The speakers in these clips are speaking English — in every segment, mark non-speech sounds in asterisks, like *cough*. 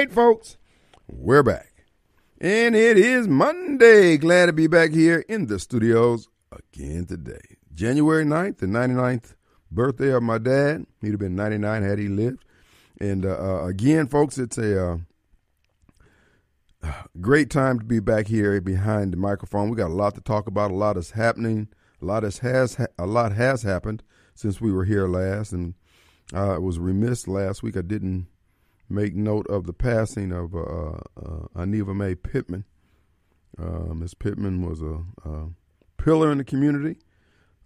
right, folks, we're back. And it is Monday. Glad to be back here in the studios again today. January 9th, the 99th birthday of my dad. He'd have been 99 had he lived. And uh, uh, again, folks, it's a uh, great time to be back here behind the microphone. We got a lot to talk about. A lot is happening. A lot has, a lot has happened since we were here last, and I was remiss last week. I didn't make note of the passing of uh, uh, Aniva Mae Pittman. Uh, Miss Pittman was a, a, pillar in the community,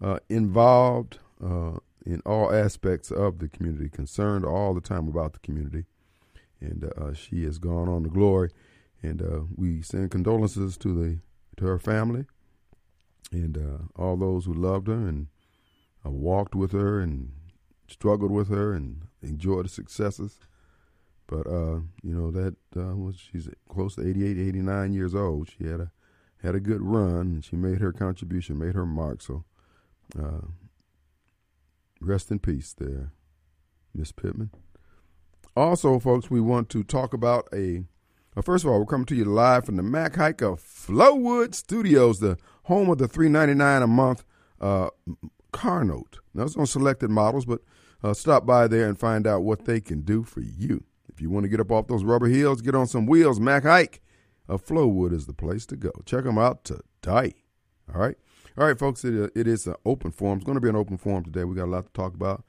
uh, involved uh, in all aspects of the community, concerned all the time about the community, and uh, she has gone on to glory. And we send condolences to the to her family and all those who loved her and walked with her and struggled with her and enjoyed the successes but uh, you know that uh, she's close to 88, 89 years old. She had a had a good run. And she made her contribution, made her mark. So, uh, rest in peace, there, Miss Pittman. Also, folks, we want to talk about a. Well, first of all, we're coming to you live from the Mac Haik of Flowood Studios, the home of the three ninety nine a month uh, car note. Now it's on selected models, but uh, stop by there and find out what they can do for you. If you want to get up off those rubber heels, get on some wheels, Mac Haik of Flowood is the place to go. Check them out today. All right. All right, folks, it, it is an open forum. It's going to be an open forum today. We got a lot to talk about.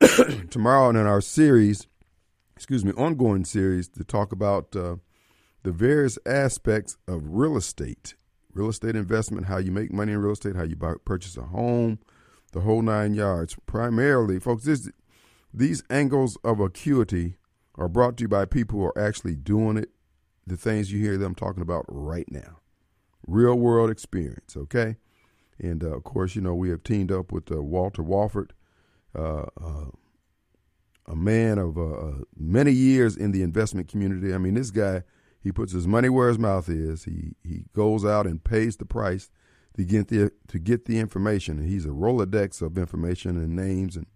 *coughs* Tomorrow in our series, excuse me, ongoing series to talk about uh, the various aspects of real estate, real estate investment, how you make money in real estate, how you buy, purchase a home, the whole nine yards. Primarily, folks, this, these angles of acuity are brought to you by people who are actually doing it, the things you hear them talking about right now. Real world experience, okay? And uh, of course, you know, we have teamed up with uh, Walter Walford, uh, uh a man of uh, uh, many years in the investment community. I mean, this guy, he puts his money where his mouth is. He he goes out and pays the price to get the to get the information. And he's a Rolodex of information and names and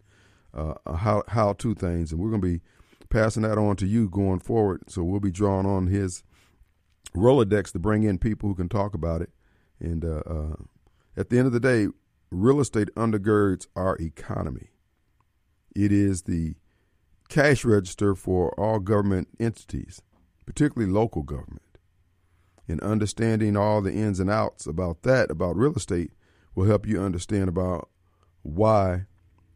how how to things. And we're going to be passing that on to you going forward. So we'll be drawing on his Rolodex to bring in people who can talk about it. And uh, uh, at the end of the day, real estate undergirds our economy. It is the cash register for all government entities, particularly local government. And understanding all the ins and outs about that, about real estate, will help you understand about why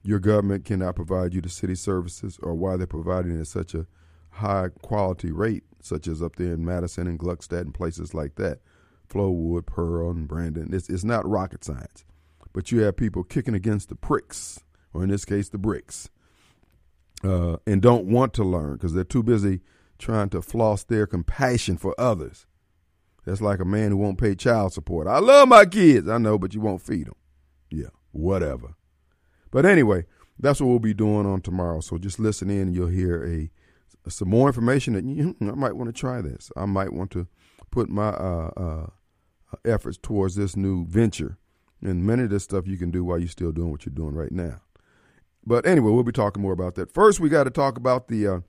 your government cannot provide you the city services or why they're providing it at such a high quality rate, such as up there in Madison and Gluckstadt and places like that. Flowood, Pearl, and Brandon. It's, it's not rocket science. But you have people kicking against the pricks, or in this case, the bricks, uh, and don't want to learn because they're too busy trying to floss their compassion for others. That's like a man who won't pay child support. I love my kids. I know, but you won't feed them. Yeah, whatever. But anyway, that's what we'll be doing on tomorrow. So just listen in and you'll hear a some more information that you *laughs* I might want to try this. I might want to put my uh, uh, efforts towards this new venture. And many of this stuff you can do while you're still doing what you're doing right now. But anyway, we'll be talking more about that. First, we got to talk about the uh,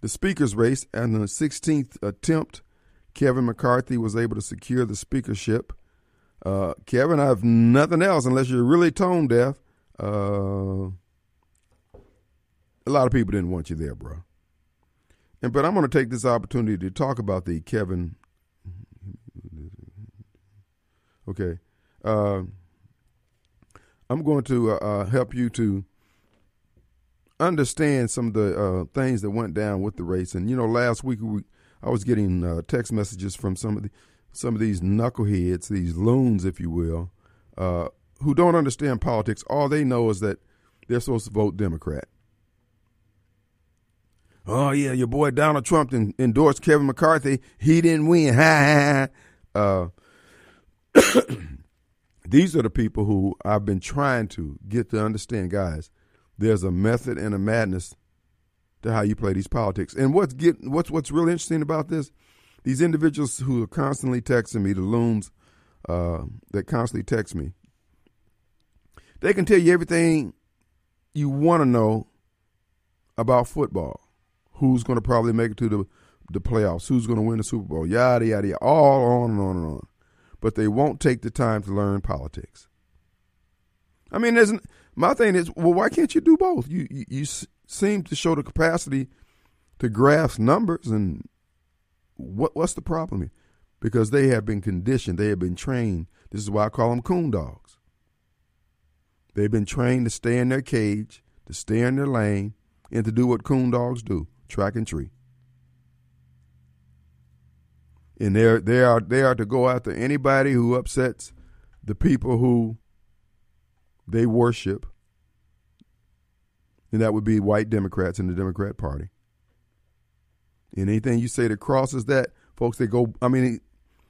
the speakers race and the 16th attempt. Kevin McCarthy was able to secure the speakership. Uh, Kevin, I have nothing else unless you're really tone deaf. Uh, a lot of people didn't want you there, bro. And but I'm going to take this opportunity to talk about the Kevin. Okay, uh, I'm going to uh, uh, help you to understand some of the uh, things that went down with the race. And you know, last week we, I was getting uh, text messages from some of the some of these knuckleheads, these loons, if you will, uh, who don't understand politics, all they know is that they're supposed to vote Democrat. Oh yeah, your boy Donald Trump endorsed Kevin McCarthy. He didn't win. Ha *laughs* ha. Uh, *coughs* these are the people who I've been trying to get to understand, guys. There's a method and a madness to how you play these politics. And what's get what's what's really interesting about this? These individuals who are constantly texting me, the loons uh, that constantly text me, they can tell you everything you want to know about football. Who's going to probably make it to the the playoffs, who's going to win the Super Bowl, yada, yada, yada, all on and on and on. But they won't take the time to learn politics. I mean, there's my thing is, well, why can't you do both? You, you, you seem to show the capacity to grasp numbers, and what what's the problem here? Because they have been conditioned, they have been trained. This is why I call them coon dogs. They've been trained to stay in their cage, to stay in their lane, and to do what coon dogs do: track and tree. And they're they are they are to go after anybody who upsets the people who they worship, and that would be white Democrats in the Democrat Party. And anything you say that crosses that, folks, they go. I mean,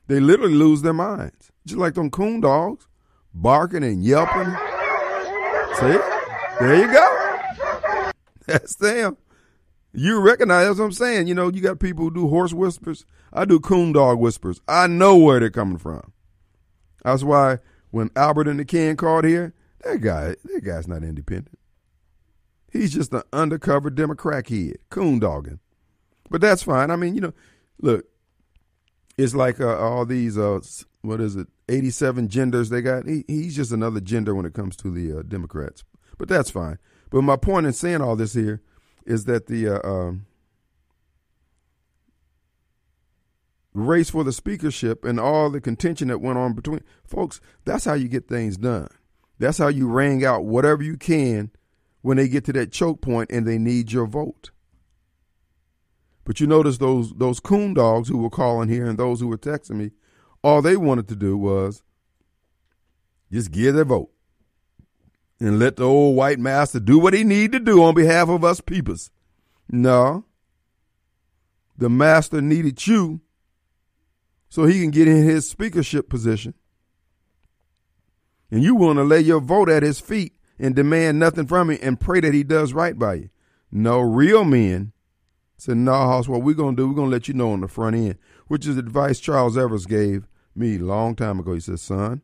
they literally lose their minds, just like them coon dogs, barking and yelping. See, there you go. That's them. You recognize that's what I'm saying. You know, you got people who do horse whispers. I do coon dog whispers. I know where they're coming from. That's why when Albert and the King called here, that guy, that guy's not independent. He's just an undercover Democrat kid, coon dogging. But that's fine. I mean, you know, look, it's like uh, all these, uh, what is it, 87 genders they got. He, he's just another gender when it comes to the uh, Democrats. But that's fine. But my point in saying all this here is that the uh, um, race for the speakership and all the contention that went on between folks, that's how you get things done. That's how you wring out whatever you can when they get to that choke point and they need your vote. But you notice those those coon dogs who were calling here and those who were texting me, all they wanted to do was just give their vote and let the old white master do what he need to do on behalf of us peoples. No. The master needed you so he can get in his speakership position and you want to lay your vote at his feet and demand nothing from him and pray that he does right by you. No, real men said, no, Hoss, what we're going to do, we're going to let you know on the front end, which is advice Charles Evers gave me long time ago. He said, son,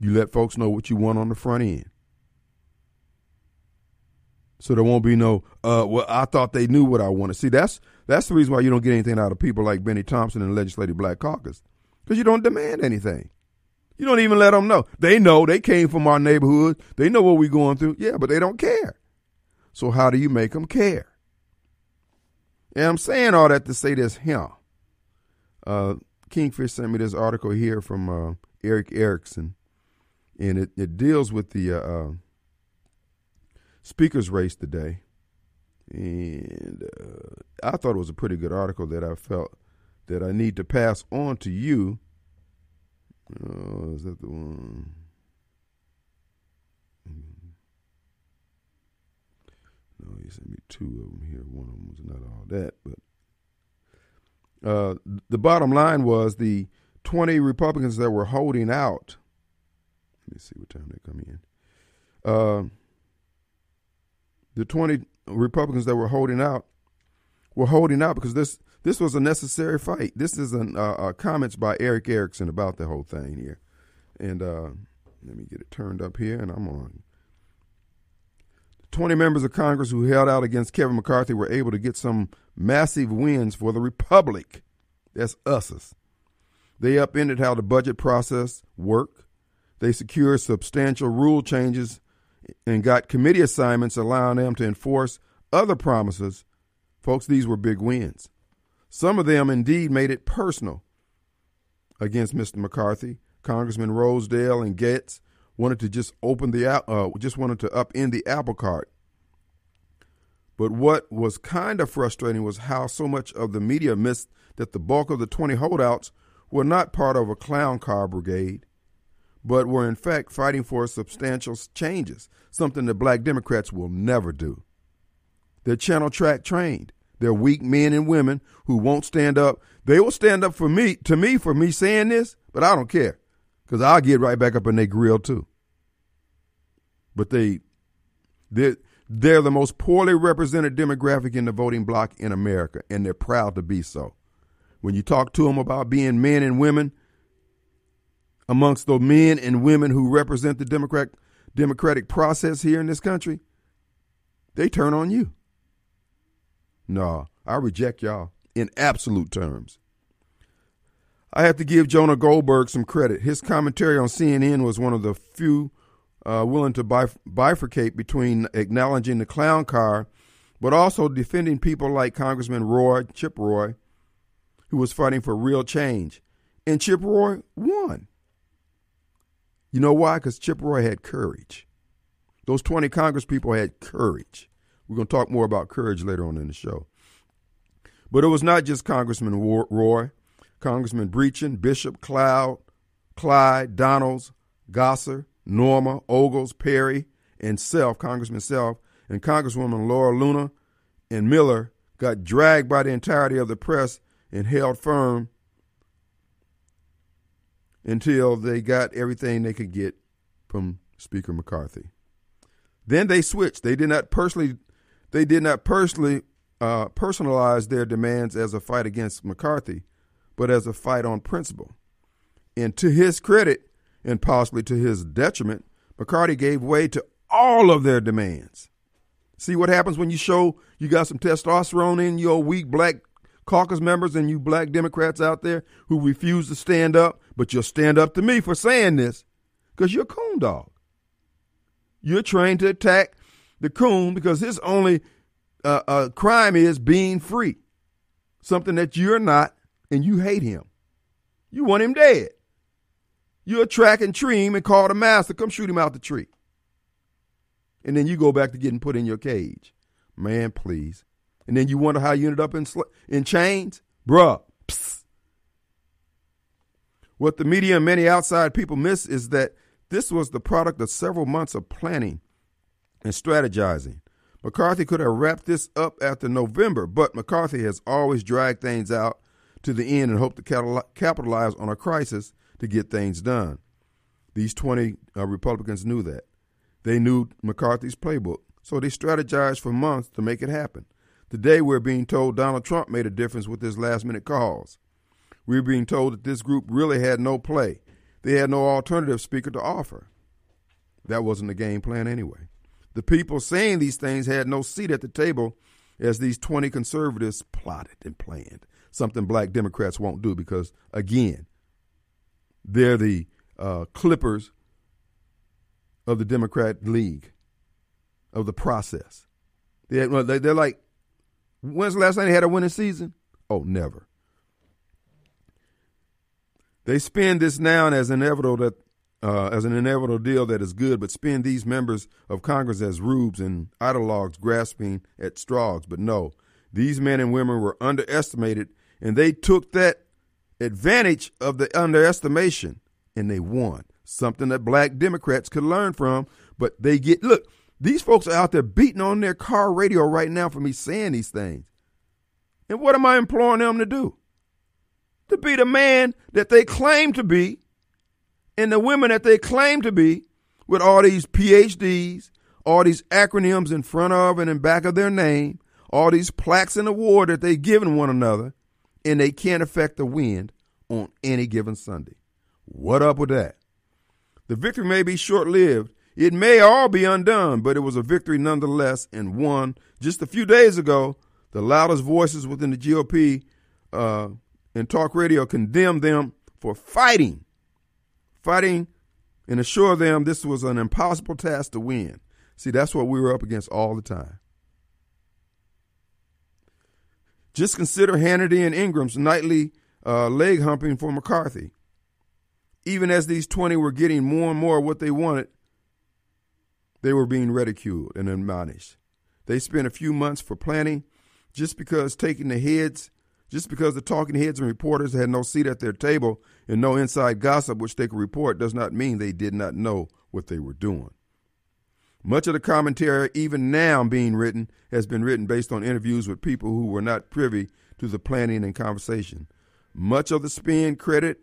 you let folks know what you want on the front end. So there won't be no, uh, well, I thought they knew what I wanted. See, that's that's the reason why you don't get anything out of people like Bennie Thompson and the Legislative Black Caucus, because you don't demand anything. You don't even let them know. They know they came from our neighborhood. They know what we're going through. Yeah, but they don't care. So how do you make them care? And I'm saying all that to say this here. Uh, Kingfish sent me this article here from uh, Erick Erickson, and it, it deals with the uh, uh speakers race today. And uh, I thought it was a pretty good article that I felt that I need to pass on to you Oh, is that the one? Mm-hmm. No, he sent me two of them here. One of them was not all that, but uh, the bottom line was the 20 Republicans that were holding out. Let me see what time they come in. Uh, the 20 Republicans that were holding out were holding out because this this was a necessary fight. This is an, uh, uh, comments by Erick Erickson about the whole thing here. And uh, let me get it turned up here, and I'm on. 20 members of Congress who held out against Kevin McCarthy were able to get some massive wins for the Republic. That's us. They upended how the budget process worked. They secured substantial rule changes and got committee assignments allowing them to enforce other promises. Folks, these were big wins. Some of them indeed made it personal against Mr. McCarthy. Congressman Rosendale and Gaetz wanted to just open the uh, just wanted to upend the apple cart. But what was kind of frustrating was how so much of the media missed that the bulk of the 20 holdouts were not part of a clown car brigade, but were in fact fighting for substantial changes, something that black Democrats will never do. They're channel track trained. They're weak men and women who won't stand up. They will stand up for me, to me, for me saying this, but I don't care because I'll get right back up in their grill too. But they, they're, they're the most poorly represented demographic in the voting bloc in America, and they're proud to be so. When you talk to them about being men and women, amongst the men and women who represent the Democrat, democratic process here in this country, they turn on you. No, I reject y'all in absolute terms. I have to give Jonah Goldberg some credit. His commentary on CNN was one of the few uh, willing to bif- bifurcate between acknowledging the clown car, but also defending people like Congressman Roy, Chip Roy, who was fighting for real change. And Chip Roy won. You know why? Because Chip Roy had courage. Those 20 Congress people had courage. We're going to talk more about courage later on in the show. But it was not just Congressman Roy, Congressman Brecheen, Bishop, Cloud, Clyde, Donalds, Gosar, Norma, Ogles, Perry, and Self, Congressman Self, and Congresswoman Laura Luna and Miller got dragged by the entirety of the press and held firm until they got everything they could get from Speaker McCarthy. Then they switched. They did not personally they did not personally uh, personalize their demands as a fight against McCarthy, but as a fight on principle. And to his credit, and possibly to his detriment, McCarthy gave way to all of their demands. See what happens when you show you got some testosterone in your weak black caucus members and you black Democrats out there who refuse to stand up, but you'll stand up to me for saying this because you're a coon dog. You're trained to attack the coon because his only uh, uh, crime is being free, something that you're not, and you hate him. You want him dead. You attract and tree him and call the master, come shoot him out the tree. And then you go back to getting put in your cage. Man, please. And then you wonder how you ended up in, in chains? Bruh. Psst. What the media and many outside people miss is that this was the product of several months of planning and strategizing. McCarthy could have wrapped this up after November, but McCarthy has always dragged things out to the end and hoped to capitalize on a crisis to get things done. These 20 uh, Republicans knew that. They knew McCarthy's playbook, so they strategized for months to make it happen. Today, we're being told Donald Trump made a difference with his last minute calls. We're being told that this group really had no play. They had no alternative speaker to offer. That wasn't the game plan anyway. The people saying these things had no seat at the table as these 20 conservatives plotted and planned, something black Democrats won't do because, again, they're the uh, clippers of the Democrat League, of the process. They, they're like, when's the last time they had a winning season? Oh, never. They spin this now as inevitable that uh, as an inevitable deal that is good, but spin these members of Congress as rubes and ideologues grasping at straws. But no, these men and women were underestimated, and they took that advantage of the underestimation and they won. Something that black Democrats could learn from, but they get look, these folks are out there beating on their car radio right now for me saying these things. And what am I imploring them to do? To be the man that they claim to be and the women that they claim to be with all these PhDs, all these acronyms in front of and in back of their name, all these plaques and award that they've given one another, and they can't affect the wind on any given Sunday. What up with that? The victory may be short lived. It may all be undone, but it was a victory nonetheless and one just a few days ago. The loudest voices within the GOP uh, and talk radio condemned them for fighting fighting and assure them this was an impossible task to win. See, that's what we were up against all the time. Just consider Hannity and Ingraham's nightly uh, leg humping for McCarthy. Even as these 20 were getting more and more what they wanted, they were being ridiculed and admonished. They spent a few months for planning just because taking the heads just because the talking heads and reporters had no seat at their table and no inside gossip which they could report does not mean they did not know what they were doing. Much of the commentary, even now being written, has been written based on interviews with people who were not privy to the planning and conversation. Much of the spin, credit,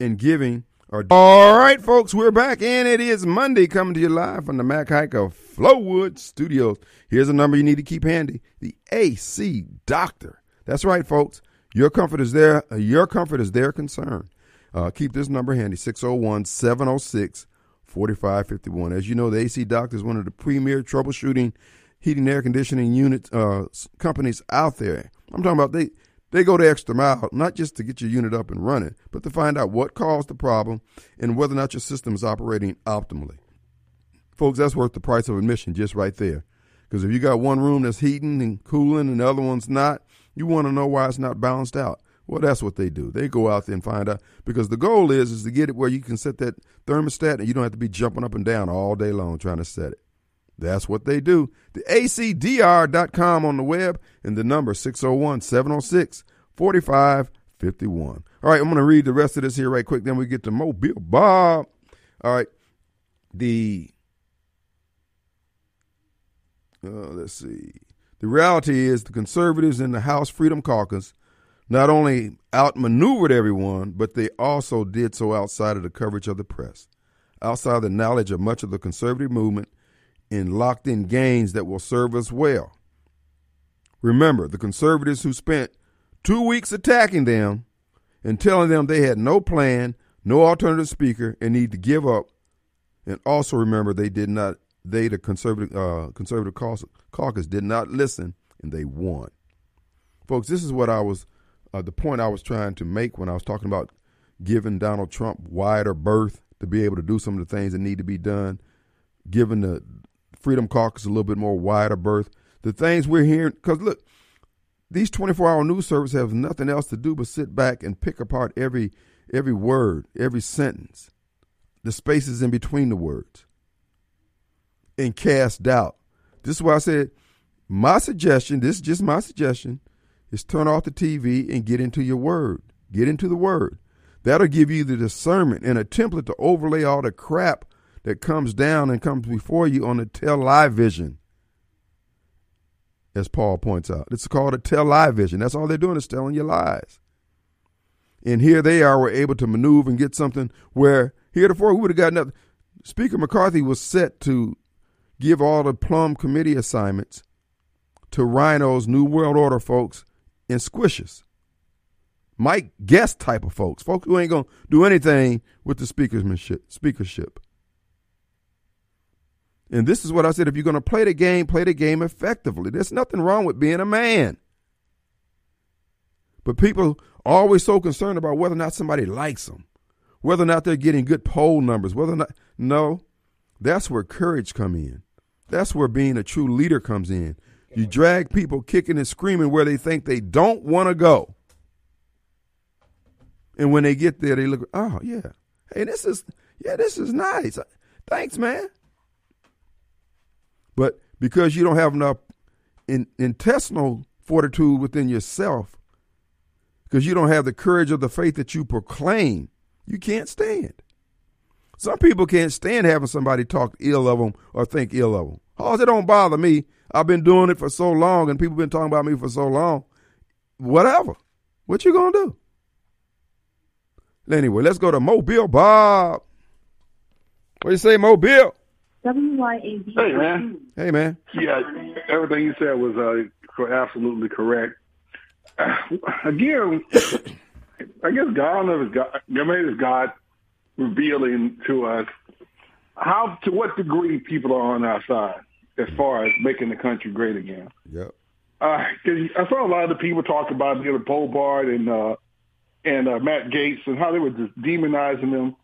and giving are. All right, folks, we're back, and it is Monday coming to you live from the Mac Haik of Flowood Studios. Here's a number you need to keep handy the AC Doctor that's right, folks. Your comfort is their uh, your comfort is their concern. Uh, keep this number handy 601 706 4551. As you know, the AC Doctor is one of the premier troubleshooting heating air conditioning unit uh, companies out there. I'm talking about they They go the extra mile, not just to get your unit up and running, but to find out what caused the problem and whether or not your system is operating optimally. Folks, that's worth the price of admission just right there. Because if you got one room that's heating and cooling and the other one's not, you want to know why it's not balanced out. Well, that's what they do. They go out there and find out because the goal is is to get it where you can set that thermostat and you don't have to be jumping up and down all day long trying to set it. That's what they do. The acdr.com on the web and the number 601-706-4551. All right, I'm going to read the rest of this here right quick then we get to Mobile Bob. All right. The uh, let's see. The reality is the conservatives in the House Freedom Caucus not only outmaneuvered everyone, but they also did so outside of the coverage of the press, outside the knowledge of much of the conservative movement in locked in gains that will serve us well. Remember, the conservatives who spent two weeks attacking them and telling them they had no plan, no alternative speaker, and need to give up. And also remember, they did not. They, the conservative uh, conservative caucus, did not listen, and they won. Folks, this is what I was uh, the point I was trying to make when I was talking about giving Donald Trump wider berth to be able to do some of the things that need to be done, giving the Freedom Caucus a little bit more wider berth. The things we're hearing, because look, these 24 hour news services have nothing else to do but sit back and pick apart every every word, every sentence, the spaces in between the words, and cast doubt. This is why I said my suggestion, this is just my suggestion, is turn off the TV and get into your word. Get into the word. That'll give you the discernment and a template to overlay all the crap that comes down and comes before you on the tell lie vision. As Paul points out, it's called a tell lie vision. That's all they're doing is telling you lies. And here they are, were able to maneuver and get something where heretofore we would have got nothing. Speaker McCarthy was set to give all the plum committee assignments to Rhino's New World Order folks and squishes. Mike Guest type of folks, folks who ain't gonna do anything with the speakership. Speakership. And this is what I said: if you're gonna play the game, play the game effectively. There's nothing wrong with being a man. But people are always so concerned about whether or not somebody likes them, whether or not they're getting good poll numbers, whether or not no, that's where courage come in. That's where being a true leader comes in. You drag people kicking and screaming where they think they don't want to go. And when they get there, they look, oh, yeah. Hey, this is, yeah, this is nice. Thanks, man. But because you don't have enough in, intestinal fortitude within yourself, because you don't have the courage of the faith that you proclaim, you can't stand. Some people can't stand having somebody talk ill of them or think ill of them. Oh, it don't bother me. I've been doing it for so long and people been talking about me for so long. Whatever. What you gonna do? Anyway, let's go to Mobile Bob. What do you say, Mobile? W-Y-A-B. Hey, man. Hey, man. Yeah, everything you said was uh, absolutely correct. Uh, *sighs* again, I guess God knows God, maybe it's God revealing to us how, to what degree people are on our side as far as making the country great again. Yep. Uh, I saw a lot of the people talk about Neil Boebert and uh, and uh, Matt Gaetz and how they were just demonizing them,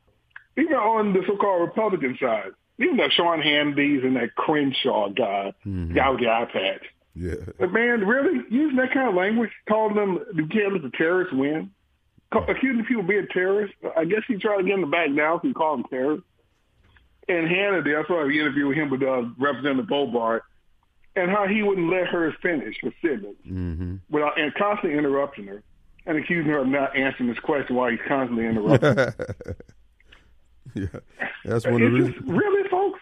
even on the so-called Republican side. Even that Sean Hannity's and that Crenshaw guy, mm-hmm. guy with the eye patch. Yeah. But man, really using that kind of language, calling them you can't let the terrorists win, accusing people of being terrorists. I guess he tried to get them to back down, so he called them terrorists and Hannity, I saw an interview with him with uh, Representative Boebert, and how he wouldn't let her finish her sentence mm-hmm. without and constantly interrupting her and accusing her of not answering his question while he's constantly interrupting. *laughs* yeah, that's one of the reasons. Really, folks,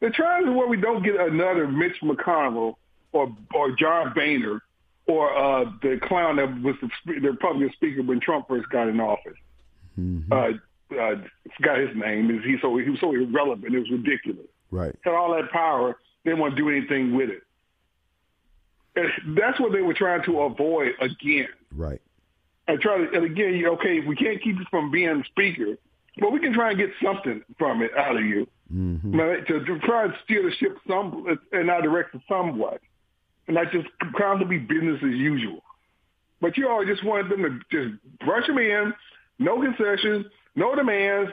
the trials is where we don't get another Mitch McConnell or or John Boehner or uh, the clown that was the, the Republican speaker when Trump first got in office. Mm-hmm. Uh, uh, forgot his name. Is he so he was so irrelevant? It was ridiculous. Right. Had all that power, they didn't want to do anything with it. And that's what they were trying to avoid again. Right. And try to and again, okay, we can't keep you from being speaker, but we can try and get something from it out of you. Mm-hmm. To, to try and steer the ship some and in our direction somewhat, and not just constantly business as usual. but you all just wanted them to just brush them in, no concessions, no demands,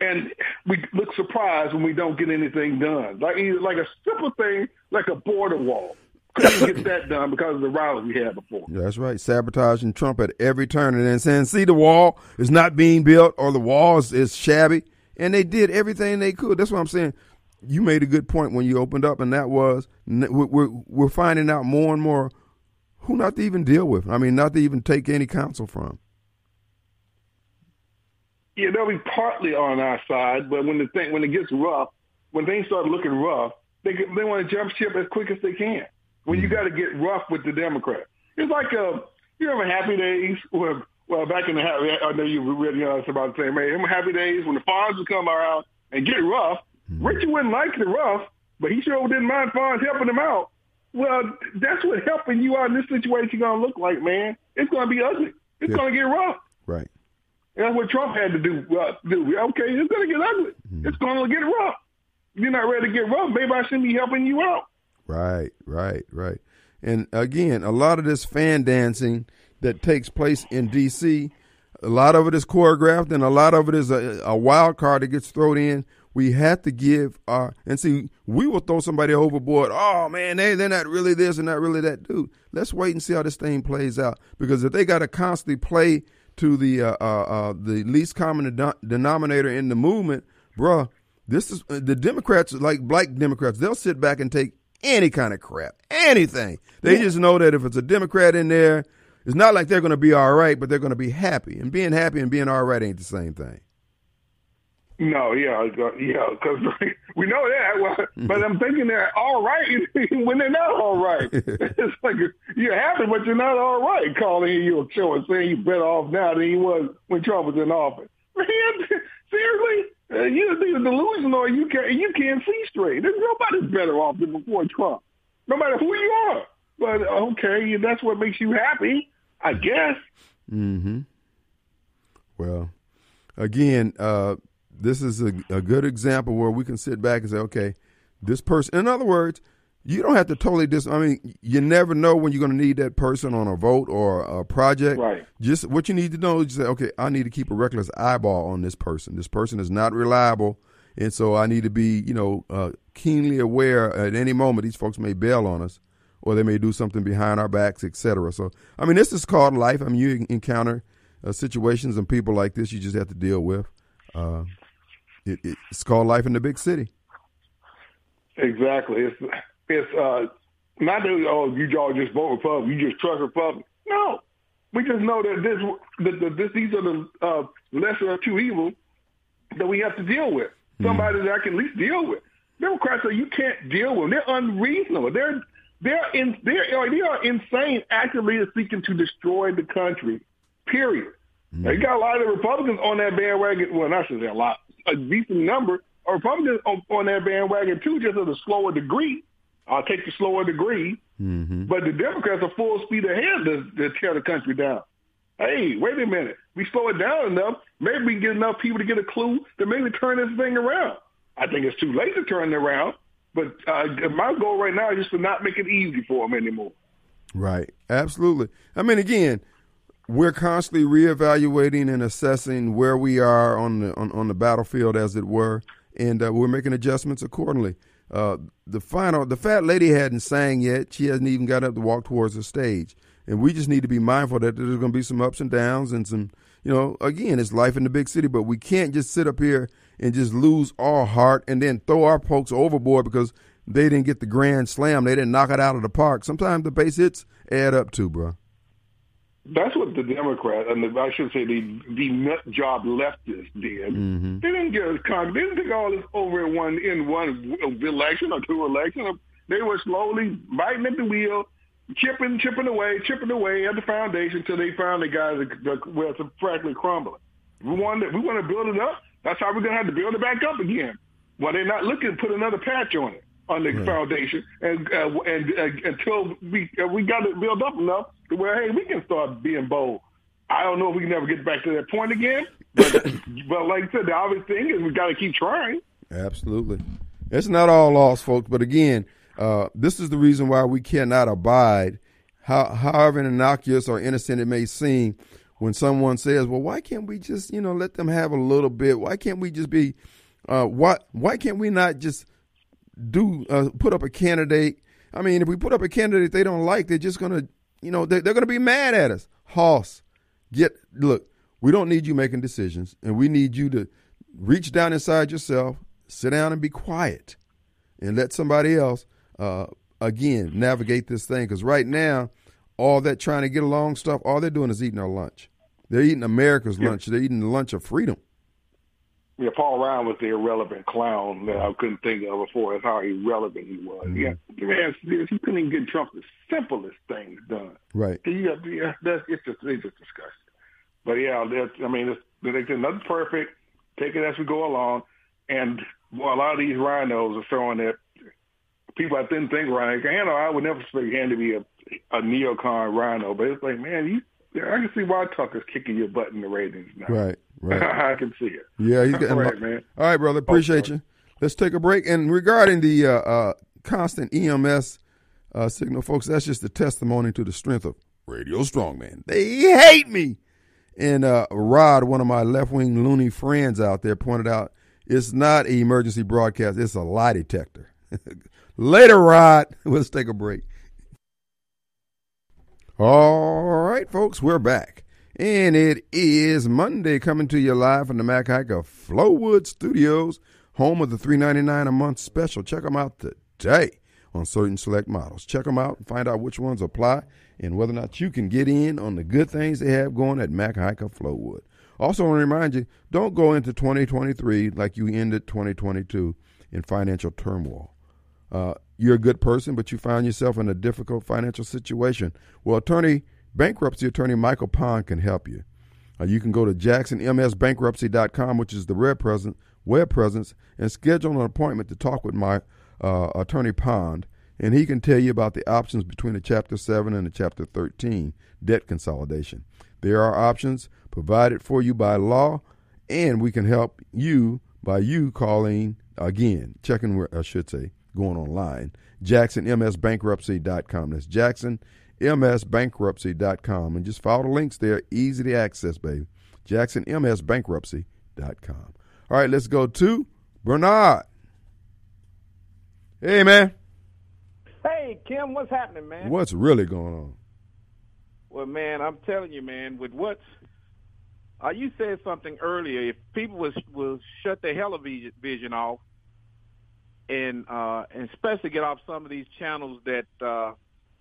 and we look surprised when we don't get anything done. Like like a simple thing, like a border wall. Couldn't get that done because of the rallies we had before. That's right. Sabotaging Trump at every turn and then saying, see, the wall is not being built or the wall is, is shabby. And they did everything they could. That's what I'm saying. You made a good point when you opened up, and that was we're, we're finding out more and more who not to even deal with. I mean, not to even take any counsel from. Yeah, they'll be partly on our side, but when the thing when it gets rough, when things start looking rough, they they want to jump ship as quick as they can. When you mm-hmm. got to get rough with the Democrats, it's like uh, you remember Happy Days where well back in the I know you read you know, about the same. Remember Happy Days when the Fonz would come around and get rough. Mm-hmm. Richard wouldn't like the rough, but he sure didn't mind Fonz helping him out. Well, that's what helping you out in this situation going to look like, man. It's going to be ugly. It's yeah. going to get rough. Right. And that's what Trump had to do. Uh, do. Okay, it's going to get ugly. Mm-hmm. It's going to get rough. You're not ready to get rough, maybe I shouldn't be helping you out. Right, right, right. And again, a lot of this fan dancing that takes place in D.C., a lot of it is choreographed, and a lot of it is a, a wild card that gets thrown in we have to give our and see we will throw somebody overboard oh man they, they're not really this and not really that dude let's wait and see how this thing plays out because if they got to constantly play to the uh, uh, uh, the least common denominator in the movement bruh this is the democrats like black democrats they'll sit back and take any kind of crap anything. They yeah. just know that if it's a democrat in there it's not like they're going to be all right but they're going to be happy. And being happy and being all right ain't the same thing no, yeah, yeah, because we know that. Well, but I'm thinking they're all right *laughs* when they're not all right. *laughs* it's like you're happy, but you're not all right. Calling you a show and saying you're better off now than you was when Trump was in office. *laughs* Man, seriously, uh, you're either delusional or you can't you can't see straight. There's nobody's better off than before Trump, no matter who you are. But okay, that's what makes you happy, I guess. Hmm. Well, again, uh, this is a, a good example where we can sit back and say, okay, this person. In other words, you don't have to totally dis. I mean, you never know when you're going to need that person on a vote or a project. Right. Just what you need to know is say, okay, I need to keep a reckless eyeball on this person. This person is not reliable, and so I need to be, you know, uh, keenly aware at any moment these folks may bail on us, or they may do something behind our backs, etc. So, I mean, this is called life. I mean, you encounter uh, situations and people like this you just have to deal with. Uh, it, it's called life in the big city. Exactly. It's it's uh, not that oh you all just vote Republican, you just trust Republican. No, we just know that this that, that this these are the uh, lesser of two evils that we have to deal with. Mm. Somebody that I can at least deal with. Democrats say you can't deal with. Them. They're unreasonable. They're they're in they're they are insane, actively seeking to destroy the country. Period. Mm. Now, you got a lot of Republicans on that bandwagon. Well, not say a lot a decent number of Republicans on, on that bandwagon too, just at a slower degree. I'll take the slower degree. Mm-hmm. But the Democrats are full speed ahead to, to tear the country down. Hey, wait a minute. We slow it down enough. Maybe we can get enough people to get a clue to maybe turn this thing around. I think it's too late to turn it around. But uh, my goal right now is just to not make it easy for them anymore. Right. Absolutely. I mean, again, we're constantly reevaluating and assessing where we are on the on, on the battlefield, as it were, and uh, we're making adjustments accordingly. Uh, the final, the fat lady hadn't sang yet; she hasn't even got up to walk towards the stage, and we just need to be mindful that there's going to be some ups and downs and some, you know, again, it's life in the big city, but we can't just sit up here and just lose our heart and then throw our folks overboard because they didn't get the grand slam, they didn't knock it out of the park. Sometimes the base hits add up too, bro. That's what the Democrats and the, I should say the the nut job leftists did. Mm-hmm. They didn't get They didn't take all this over in one in one election or two elections. They were slowly biting at the wheel, chipping, chipping away, chipping away at the foundation until they got the, well, it's practically crumbling. We want to, we want to build it up. That's how we're going to have to build it back up again. Well, they're not looking to put another patch on it on the right. foundation, and uh, and uh, until we uh, we got it built up enough to where hey, we can start being bold. I don't know if we can ever get back to that point again, but *laughs* but like I said, the obvious thing is we got to keep trying. Absolutely, it's not all lost, folks. But again, uh, this is the reason why we cannot abide how, however innocuous or innocent it may seem, when someone says, "Well, why can't we just, you know, let them have a little bit? Why can't we just be, uh, why why can't we not just do uh, put up a candidate? I mean, if we put up a candidate they don't like, they're just gonna, you know, they're, they're gonna be mad at us. Hoss, get look. We don't need you making decisions, and we need you to reach down inside yourself, sit down and be quiet, and let somebody else, uh, again, navigate this thing. Because right now, all that trying to get along stuff, all they're doing is eating our lunch. They're eating America's yeah. lunch. They're eating the lunch of freedom. Yeah, Paul Ryan was the irrelevant clown that I couldn't think of before. That's how irrelevant he was. Mm-hmm. Yeah, man, he couldn't even get Trump the simplest things done. Right. Yeah, yeah that's it's just it's just disgusting. But yeah, that's I mean, it's, they said nothing's perfect. Take it as we go along. And well, a lot of these rhinos are throwing at people I didn't think. You know, I would never expect him to be a a neocon rhino, but it's like, man, you. I can see why Tucker's kicking your butt in the ratings now. Right, right. *laughs* I can see it. Yeah, he's *laughs* getting right, man. All right, brother. Appreciate oh, you. Let's take a break. And regarding the uh, uh, constant EMS uh, signal, folks, that's just a testimony to the strength of Radio Strongman. They hate me. And uh, Rod, one of my left wing loony friends out there, pointed out it's not an emergency broadcast, it's a lie detector. *laughs* Later, Rod. Let's take a break. All right, folks, we're back. And it is Monday coming to you live from the Mac Haika Flowood Studios, home of the $3.99 a month special. Check them out today on certain select models. Check them out and find out which ones apply and whether or not you can get in on the good things they have going at Mac Haika Flowood. Also, want to remind you don't go into 2023 like you ended 2022 in financial turmoil. Uh, you're a good person, but you find yourself in a difficult financial situation. Well, attorney, bankruptcy attorney Michael Pond can help you. Uh, you can go to jacksonmsbankruptcy.com, which is the web presence, web presence, and schedule an appointment to talk with my uh, attorney Pond, and he can tell you about the options between the Chapter 7 and the Chapter 13 debt consolidation. There are options provided for you by law, and we can help you by you calling again, checking, where I should say, going online. JacksonMSBankruptcy.com. That's JacksonMSBankruptcy.com. And just follow the links there. Easy to access, baby. JacksonMSBankruptcy.com. All right, let's go to Bernard. Hey, man. Hey, Kim, what's happening, man? What's really going on? Well, man, I'm telling you, man, with what's uh, you said something earlier. If people will, will shut their television off and uh, and especially get off some of these channels that uh,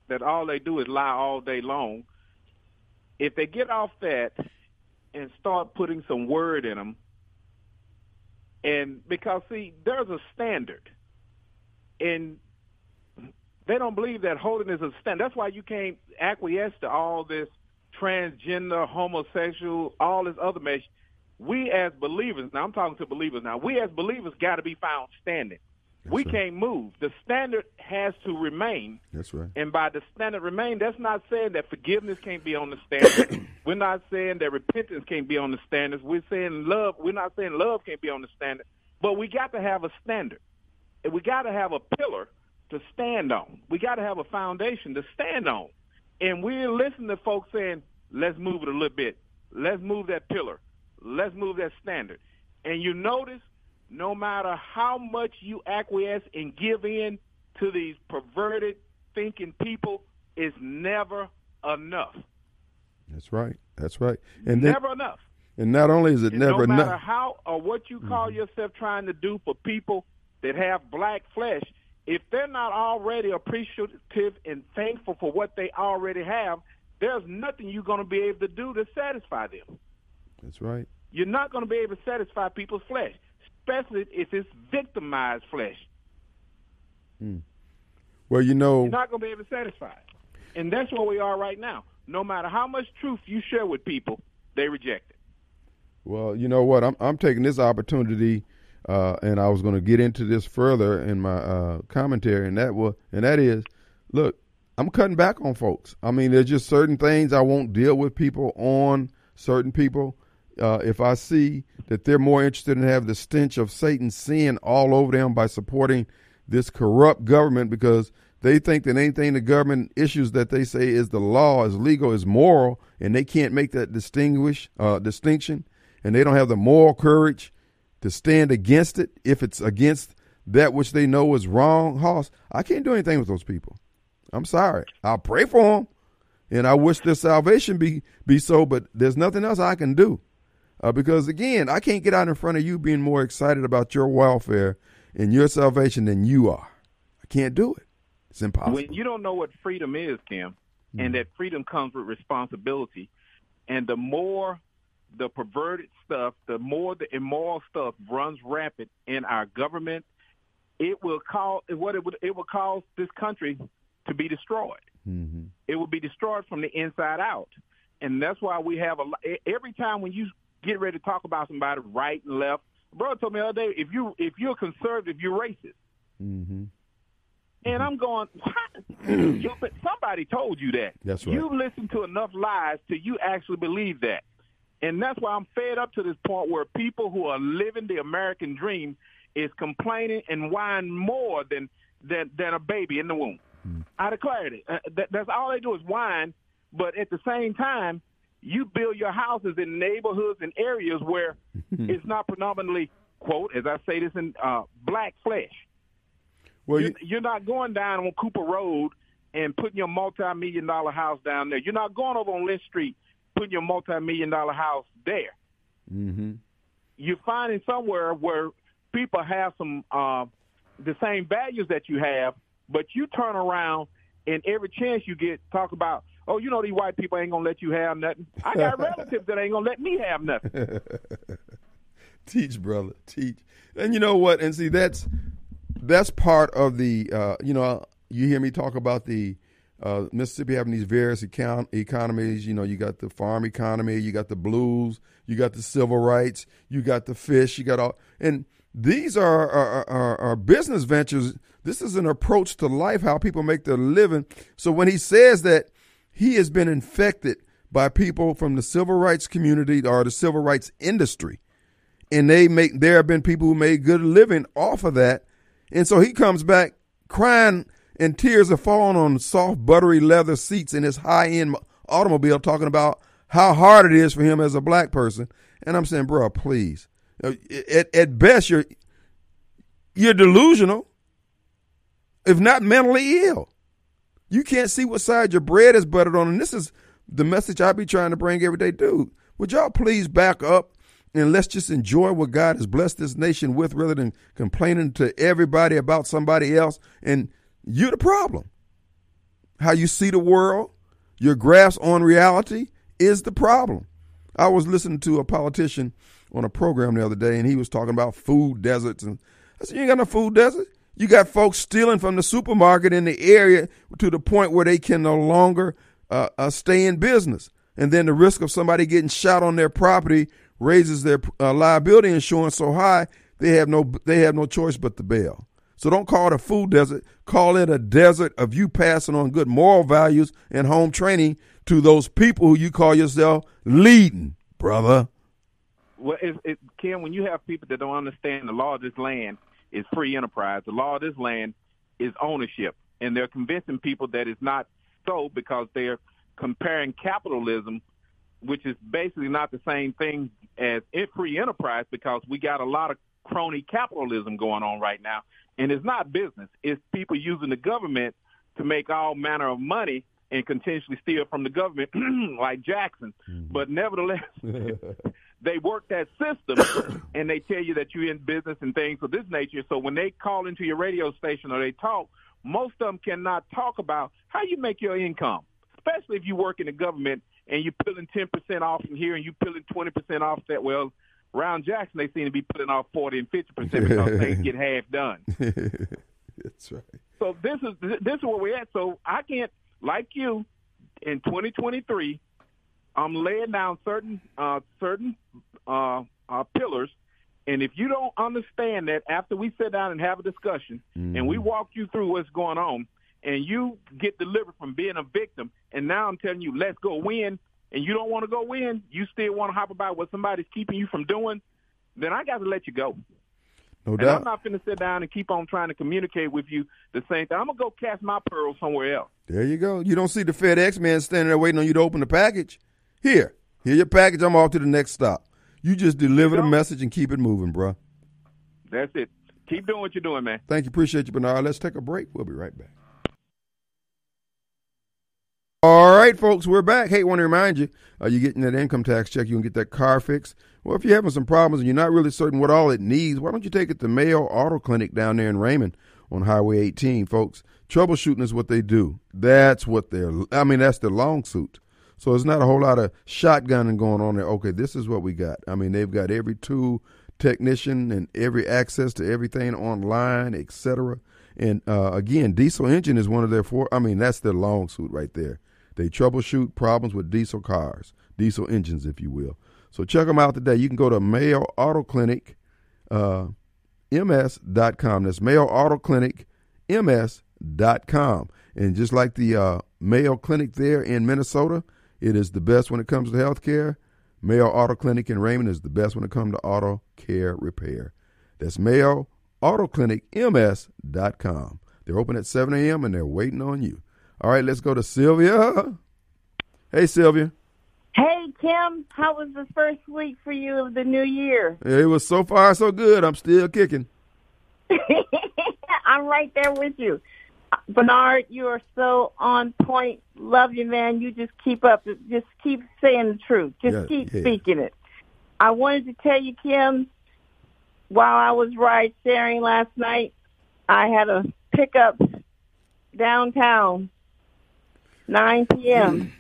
that all they do is lie all day long. If they get off that and start putting some word in them, and because see, there's a standard, and they don't believe that holiness is a standard. That's why you can't acquiesce to all this transgender, homosexual, all this other mess. We as believers, now I'm talking to believers now, we as believers got to be found standing. That's we right. can't move. The standard has to remain. That's right. And by the standard remain, that's not saying that forgiveness can't be on the standard. *coughs* we're not saying that repentance can't be on the standards. We're saying love. We're not saying love can't be on the standard. But we got to have a standard. And we got to have a pillar to stand on. We got to have a foundation to stand on. And we're listening to folks saying, let's move it a little bit. Let's move that pillar. Let's move that standard. And you notice no matter how much you acquiesce and give in to these perverted thinking people, is never enough. That's right. That's right. And never then, enough. And not only is it and never enough. No matter enough. how or what you call mm-hmm. yourself trying to do for people that have black flesh, if they're not already appreciative and thankful for what they already have, there's nothing you're going to be able to do to satisfy them. That's right. You're not going to be able to satisfy people's flesh especially if it's victimized flesh. Hmm. Well, you know, you're not going to be able to satisfy it, and that's where we are right now. No matter how much truth you share with people, they reject it. Well, you know what? I'm I'm taking this opportunity, uh, and I was going to get into this further in my uh, commentary, and that was, and that is, look, I'm cutting back on folks. I mean, there's just certain things I won't deal with people on certain people uh, if I see that they're more interested in having the stench of Satan's sin all over them by supporting this corrupt government, because they think that anything the government issues that they say is the law, is legal, is moral, and they can't make that distinguish uh, distinction, and they don't have the moral courage to stand against it if it's against that which they know is wrong. Hoss, I can't do anything with those people. I'm sorry. I'll pray for them, and I wish their salvation be be so, but there's nothing else I can do. Uh, because again, I can't get out in front of you being more excited about your welfare and your salvation than you are. I can't do it. It's impossible. When you don't know what freedom is, Kim, mm-hmm. and that freedom comes with responsibility, and the more the perverted stuff, the more the immoral stuff runs rampant in our government, it will cause what it would it will cause this country to be destroyed. Mm-hmm. It will be destroyed from the inside out, and that's why we have a every time when you get ready to talk about somebody right and left. Brother told me the other day, if you if you're conservative, you're racist. Mm-hmm. And I'm going, *laughs* *clears throat* somebody told you that. That's right. You listen to enough lies till you actually believe that. And that's why I'm fed up to this point where people who are living the American dream is complaining and whining more than than, than a baby in the womb. Mm. I declared it. Uh, that, that's all they do is whine. But at the same time, you build your houses in neighborhoods and areas where *laughs* it's not predominantly quote as I say this in uh, black flesh. Well, you're, you're not going down on Cooper Road and putting your multi-million dollar house down there. You're not going over on Lynch Street putting your multi-million dollar house there. Mm-hmm. You're finding somewhere where people have some uh, the same values that you have, but you turn around and every chance you get talk about oh, you know these white people ain't gonna let you have nothing. I got *laughs* relatives that ain't gonna let me have nothing. *laughs* teach, brother, teach. And you know what? And see, that's that's part of the. Uh, you know, you hear me talk about the uh, Mississippi having these various econ- economies. You know, you got the farm economy, you got the blues, you got the civil rights, you got the fish, you got all, and these are, are, are, are, business ventures. This is an approach to life, how people make their living. So when he says that he has been infected by people from the civil rights community or the civil rights industry. And they make there have been people who made good living off of that. And so he comes back crying and tears are falling on soft buttery leather seats in his high end automobile talking about how hard it is for him as a black person. And I'm saying, bro, please. Uh, at, at best, you're you're delusional, if not mentally ill. You can't see what side your bread is buttered on. And this is the message I be trying to bring every day. Dude, would y'all please back up and let's just enjoy what God has blessed this nation with rather than complaining to everybody about somebody else. And you're the problem. How you see the world, your grasp on reality is the problem. I was listening to a politician on a program the other day, and he was talking about food deserts. And I said, You ain't got no food desert. You got folks stealing from the supermarket in the area to the point where they can no longer uh, uh, stay in business. And then the risk of somebody getting shot on their property raises their uh, liability insurance so high they have no they have no choice but to bail. So don't call it a food desert. Call it a desert of you passing on good moral values and home training to those people who you call yourself leading, brother. Well, it, it, Kim, when you have people that don't understand the law of this land, is free enterprise. The law of this land is ownership. And they're convincing people that it's not so because they're comparing capitalism, which is basically not the same thing as free enterprise because we got a lot of crony capitalism going on right now. And it's not business. It's people using the government to make all manner of money and continuously steal from the government *clears throat* like Jackson. Mm-hmm. But nevertheless, *laughs* they work that system and they tell you that you're in business and things of this nature. So when they call into your radio station or they talk, most of them cannot talk about how you make your income, especially if you work in the government and you're pulling 10% off from here and you're pulling 20% off that. Well, around Jackson, they seem to be pulling off 40 and 50% because *laughs* things get half done. *laughs* That's right. So this is this is where we're at. So I can't, like you, in 2023, I'm laying down certain uh, certain uh, uh, pillars, and if you don't understand that after we sit down and have a discussion, mm-hmm. and we mm-hmm. walk you through what's going on, and you get delivered from being a victim, and now I'm telling you, let's go win, and you don't want to go win, you still want to hop about what somebody's keeping you from doing, then I got to let you go. No and doubt. I'm not going to sit down and keep on trying to communicate with you the same thing. I'm going to go cast my pearls somewhere else. There you go. You don't see the FedEx man standing there waiting on you to open the package. Here, here your package. I'm off to the next stop. You just deliver the message and keep it moving, bro. That's it. Keep doing what you're doing, man. Thank you. Appreciate you, Bernard. Let's take a break. We'll be right back. All right, folks, we're back. Hey, want to remind you, uh, you're getting that income tax check. You can get that car fixed. Well, if you're having some problems and you're not really certain what all it needs, why don't you take it to Mayo Auto Clinic down there in Raymond on Highway 18, folks? Troubleshooting is what they do. That's what they're, I mean, that's their long suit. So it's not a whole lot of shotgunning going on there. Okay, this is what we got. I mean, they've got every tool, technician, and every access to everything online, etc. And uh, again, diesel engine is one of their four. I mean, that's their long suit right there. They troubleshoot problems with diesel cars, diesel engines, if you will. So check them out today. You can go to Mayo Auto Clinic, uh, ms.com. That's Mayo Auto Clinic, ms.com. And just like the uh, Mayo Clinic there in Minnesota, it is the best when it comes to health care. Mayo Auto Clinic in Raymond is the best when it comes to auto care repair. That's Mayo Auto Clinic, ms.com. They're open at 7 a.m. and they're waiting on you. All right, let's go to Sylvia. Hey, Sylvia. Hey, Kim, how was the first week for you of the new year? It was so far so good. I'm still kicking. *laughs* I'm right there with you. Bernard, you are so on point. Love you, man. You just keep up. Just keep saying the truth. Just Yeah, keep yeah. speaking it. I wanted to tell you, Kim, while I was ride sharing last night, I had a pickup downtown, 9 p.m. Mm.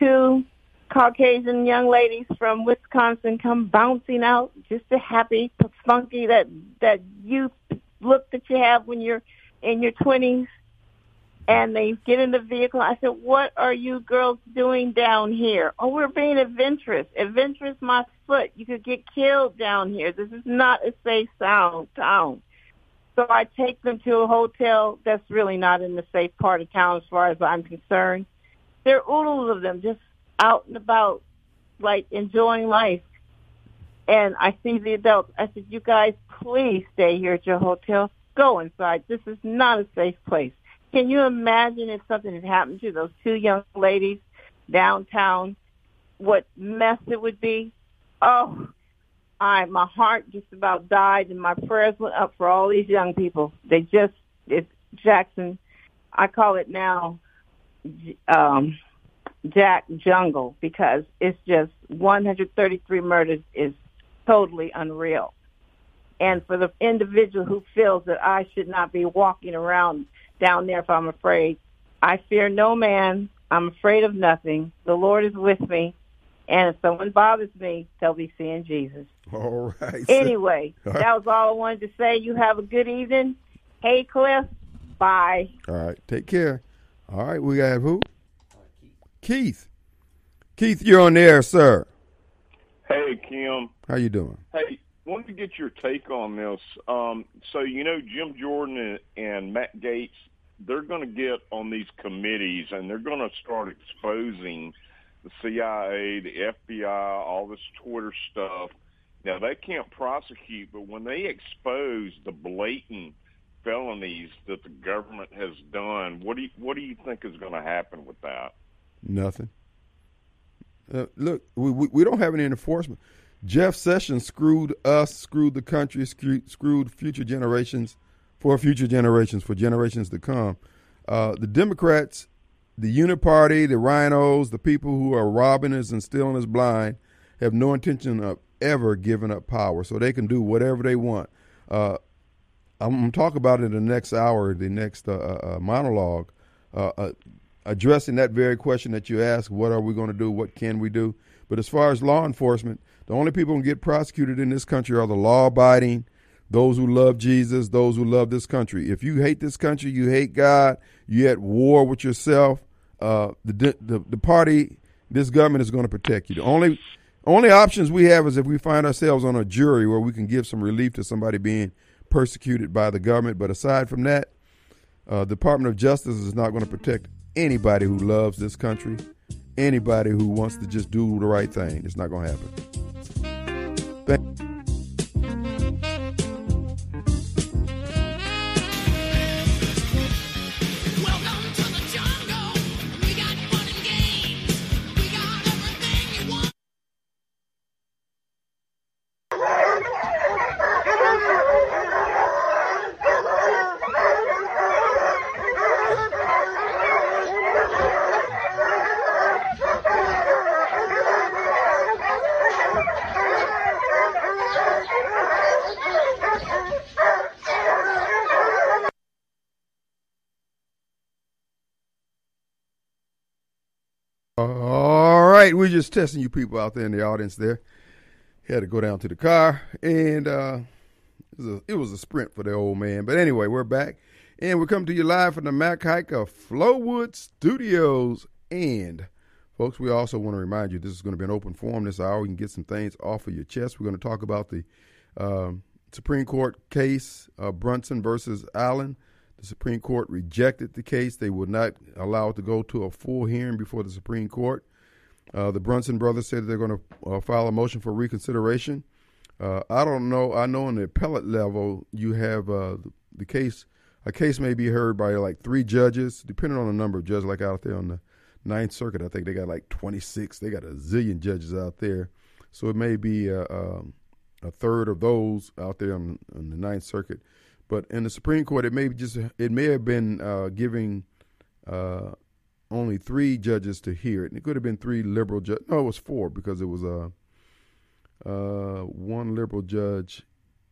Two Caucasian young ladies from Wisconsin come bouncing out, just a happy, funky that that youth look that you have when you're in your twenties. And they get in the vehicle. I said, "What are you girls doing down here?" Oh, we're being adventurous. Adventurous, my foot. You could get killed down here. This is not a safe sound town. So I take them to a hotel that's really not in the safe part of town as far as I'm concerned. There are oodles of them just out and about, like enjoying life. And I see the adults. I said, you guys, please stay here at your hotel. Go inside. This is not a safe place. Can you imagine if something had happened to those two young ladies downtown? What mess it would be? Oh, I my heart just about died, and my prayers went up for all these young people. They just it's Jackson. I call it now um, Jack Jungle because it's just 133 murders is totally unreal. And for the individual who feels that I should not be walking around down there if I'm afraid, I fear no man. I'm afraid of nothing. The Lord is with me. And if someone bothers me, they'll be seeing Jesus. All right. *laughs* Anyway, that was all I wanted to say. You have a good evening. Hey, Cliff. Bye. All right. Take care. All right. We got who? Keith. Keith, you're on the air, sir. Hey, Kim. How you doing? Hey, wanted to get your take on this. Um, so you know Jim Jordan and, and Matt Gaetz, they're going to get on these committees and they're going to start exposing the CIA, the FBI, all this Twitter stuff. Now they can't prosecute, but when they expose the blatant felonies that the government has done, what do you, what do you think is going to happen with that? Nothing. Uh, look, we, we don't have any enforcement. Jeff Sessions screwed us, screwed the country, screwed, screwed future generations for future generations, for generations to come. Uh, the Democrats, the Uniparty, the RINOs, the people who are robbing us and stealing us blind have no intention of ever giving up power, so they can do whatever they want. Uh, I'm going to talk about it in the next hour, the next uh, uh, monologue, uh, uh, addressing that very question that you asked what are we going to do? What can we do? But as far as law enforcement, the only people who get prosecuted in this country are the law abiding, those who love Jesus, those who love this country. If you hate this country, you hate God, you're at war with yourself, uh, the, the, the party, this government is going to protect you. The only, only options we have is if we find ourselves on a jury where we can give some relief to somebody being persecuted by the government. But aside from that, uh, Department of Justice is not going to protect anybody who loves this country, anybody who wants to just do the right thing. It's not going to happen. Thank- we're just testing you people out there in the audience there. He Had to go down to the car, and uh, it, was a, it was a sprint for the old man. But anyway, we're back, and we come to you live from the Mac Haik of Flowood Studios. And folks, we also want to remind you this is going to be an open forum this hour. You can get some things off of your chest. We're going to talk about the um, Supreme Court case, uh, Brunson versus Allen. The Supreme Court rejected the case. They would not allow it to go to a full hearing before the Supreme Court. Uh, the Brunson brothers said they're going to uh, file a motion for reconsideration. Uh, I don't know. I know on the appellate level, you have uh, the case. A case may be heard by like three judges, depending on the number of judges. Like out there on the Ninth Circuit, I think they got like 26. They got a zillion judges out there, so it may be a, um, a third of those out there on, on, the Ninth Circuit. But in the Supreme Court, it may just it may have been uh, giving uh, only three judges to hear it. And it could have been three liberal judges. No, it was four because it was uh, uh, one liberal judge.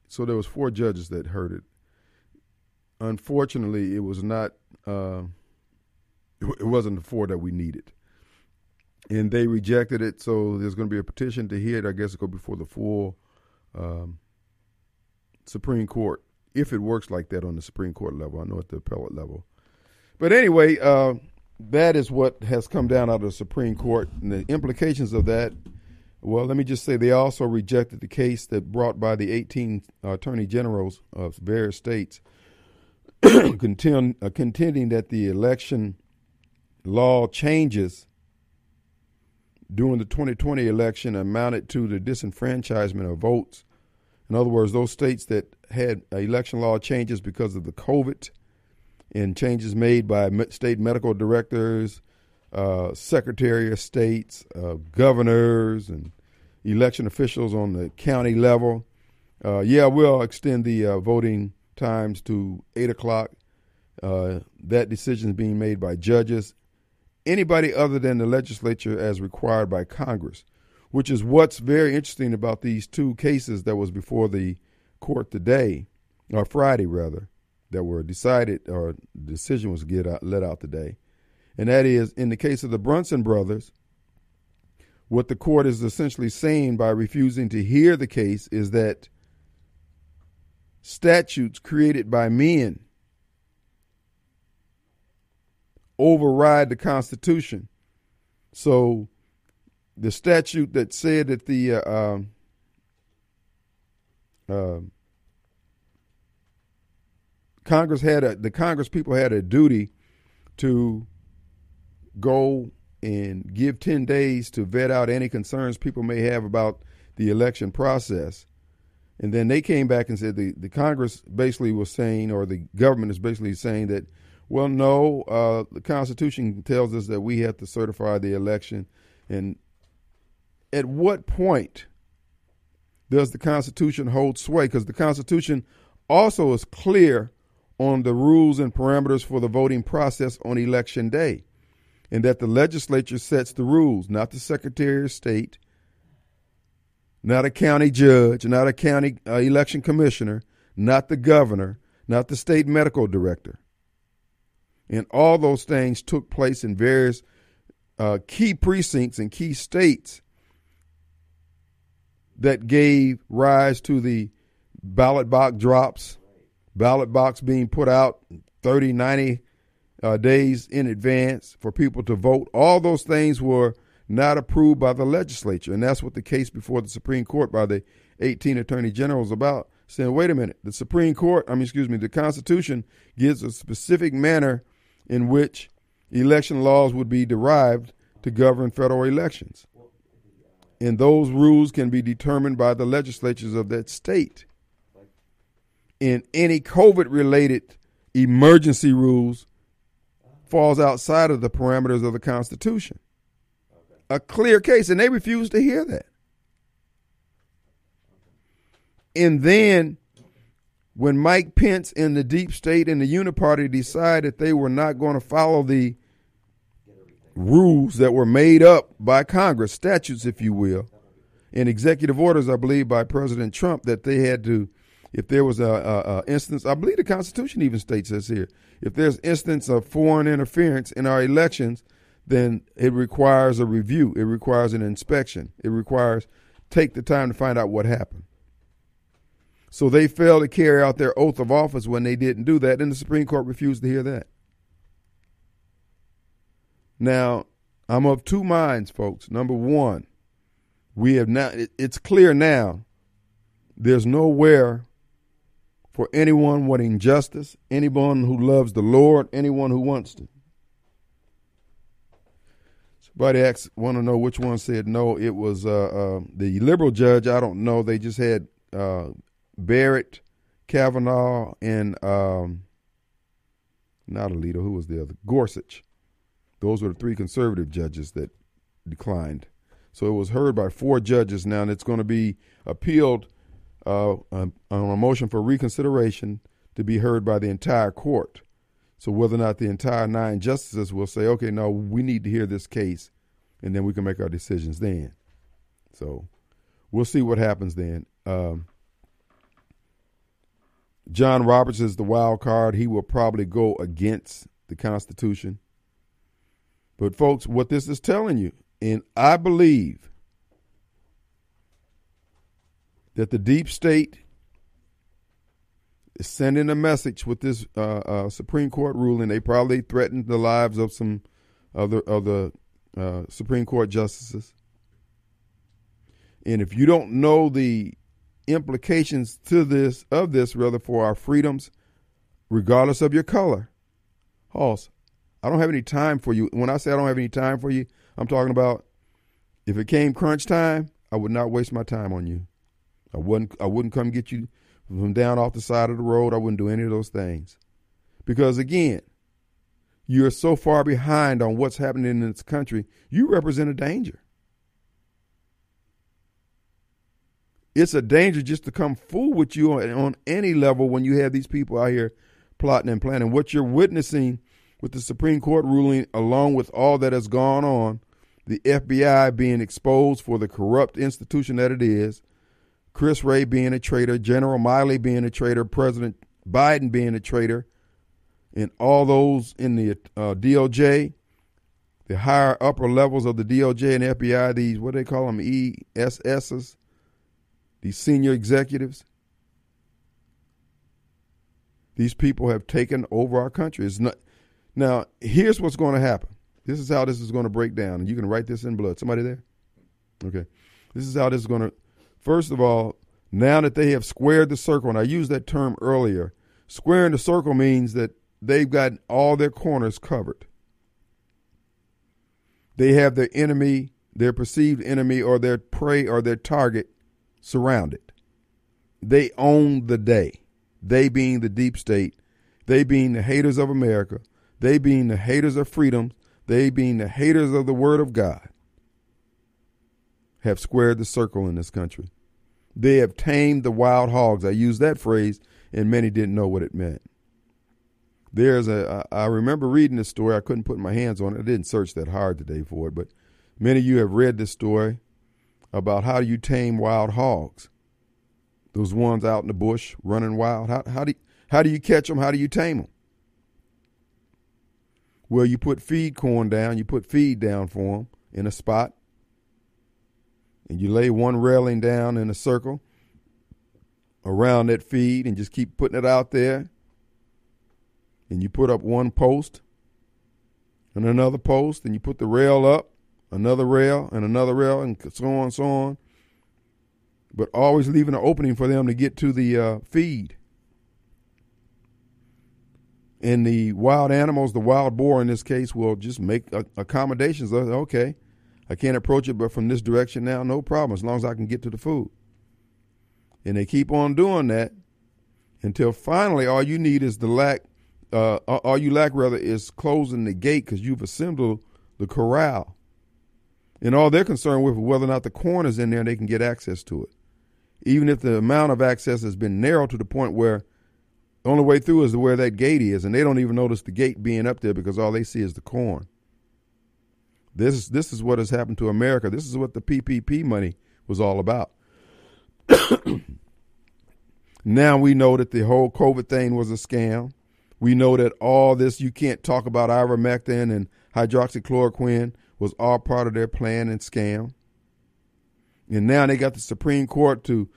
So there was four judges that heard it. Unfortunately, it was not. Uh, it wasn't the four that we needed, and they rejected it. So there's going to be a petition to hear it. I guess it go before the full um, Supreme Court if it works like that on the Supreme Court level. I know at the appellate level, but anyway. Uh, that is what has come down out of the Supreme Court. And the implications of that, well, let me just say they also rejected the case that brought by the 18 uh, attorney generals of various states *coughs* contend, uh, contending that the election law changes during the 2020 election amounted to the disenfranchisement of votes. In other words, those states that had election law changes because of the COVID and changes made by state medical directors, uh, secretary of states, uh, governors, and election officials on the county level. Uh, yeah, we'll extend the uh, voting times to 8 o'clock. Uh, that decision is being made by judges. Anybody other than the legislature as required by Congress, which is what's very interesting about these two cases that was before the court today, or Friday rather that were decided or decision was get out, let out today, and that is in the case of the Brunson brothers. What the court is essentially saying by refusing to hear the case is that statutes created by men override the Constitution. So the statute that said that the uh, um, uh, Congress had a the Congress people had a duty to go and give 10 days to vet out any concerns people may have about the election process. And then they came back and said the, the Congress basically was saying, or the government is basically saying that, well, no, uh, the Constitution tells us that we have to certify the election. And at what point does the Constitution hold sway? Because the Constitution also is clear on the rules and parameters for the voting process on election day, and that the legislature sets the rules, not the Secretary of State, not a county judge, not a county uh, election commissioner, not the governor, not the state medical director. And all those things took place in various uh, key precincts and key states that gave rise to the ballot box drops ballot box being put out 30, 90 uh, days in advance for people to vote. All those things were not approved by the legislature. And that's what the case before the Supreme Court by the 18 attorney generals about saying, wait a minute, the Supreme Court, I mean, excuse me, the Constitution gives a specific manner in which election laws would be derived to govern federal elections. And those rules can be determined by the legislatures of that state in any COVID related emergency rules falls outside of the parameters of the Constitution. A clear case, and they refuse to hear that. And then when Mike Pence and the deep state and the uniparty decided they were not going to follow the rules that were made up by Congress, statutes, if you will, and executive orders, I believe, by President Trump, that they had to if there was a, a, a, instance, I believe the Constitution even states this here. If there's instance of foreign interference in our elections, then it requires a review. It requires an inspection. It requires take the time to find out what happened. So they failed to carry out their oath of office when they didn't do that, and the Supreme Court refused to hear that. Now, I'm of two minds, folks. Number one, we have now, it's clear now there's nowhere for anyone wanting justice, anyone who loves the Lord, anyone who wants to. Somebody asked, want to know which one said no. It was uh, uh, the liberal judge. I don't know. They just had uh, Barrett, Kavanaugh, and um, not Alito. Who was the other? Gorsuch. Those were the three conservative judges that declined. So it was heard by four judges now, and it's going to be appealed uh, on a motion for reconsideration to be heard by the entire court. So whether or not the entire nine justices will say, okay, no, we need to hear this case, and then we can make our decisions then. So we'll see what happens then. Um, John Roberts is the wild card. He will probably go against the Constitution. But, folks, what this is telling you, and I believe that the deep state is sending a message with this uh, uh, Supreme Court ruling. They probably threatened the lives of some of the, of the uh, Supreme Court justices. And if you don't know the implications to this of this, rather for our freedoms, regardless of your color, Hoss, I don't have any time for you. When I say I don't have any time for you, I'm talking about if it came crunch time, I would not waste my time on you. I wouldn't I wouldn't come get you from down off the side of the road. I wouldn't do any of those things. Because again, you're so far behind on what's happening in this country, you represent a danger. It's a danger just to come fool with you on, on any level when you have these people out here plotting and planning. What you're witnessing with the Supreme Court ruling, along with all that has gone on, the FBI being exposed for the corrupt institution that it is, Chris Wray being a traitor, General Milley being a traitor, President Biden being a traitor, and all those in the uh, DOJ, the higher upper levels of the DOJ and FBI, these what do they call them ESSs, these senior executives. These people have taken over our country. Not, now, here's what's going to happen. This is how this is going to break down, you can write this in blood. Somebody there? Okay. This is how this is going to. First of all, now that they have squared the circle, and I used that term earlier, squaring the circle means that they've got all their corners covered. They have their enemy, their perceived enemy, or their prey, or their target surrounded. They own the day. They being the deep state, they being the haters of America, they being the haters of freedom, they being the haters of the word of God, have squared the circle in this country. They have tamed the wild hogs. I used that phrase, and many didn't know what it meant. There's a, I remember reading this story. I couldn't put my hands on it. I didn't search that hard today for it, but many of you have read this story about how do you tame wild hogs. Those ones out in the bush running wild. How, how, do, how do you catch them? How do you tame them? Well, you put feed corn down, you put feed down for them in a spot, and you lay one railing down in a circle around that feed and just keep putting it out there. And you put up one post and another post, and you put the rail up, another rail, and another rail, and so on and so on. But always leaving an opening for them to get to the uh, feed and the wild animals, the wild boar in this case, will just make accommodations. Okay, I can't approach it, but from this direction now, no problem, as long as I can get to the food. And they keep on doing that until finally, all you need is the lack. Uh, all you lack rather is closing the gate because you've assembled the corral, and all they're concerned with is whether or not the corn is in there and they can get access to it. Even if the amount of access has been narrowed to the point where the only way through is where that gate is, and they don't even notice the gate being up there because all they see is the corn. This is this is what has happened to America. This is what the PPP money was all about. *clears throat* now we know that the whole COVID thing was a scam. We know that all this you can't talk about ivermectin and hydroxychloroquine was all part of their plan and scam. And now they got the Supreme Court to,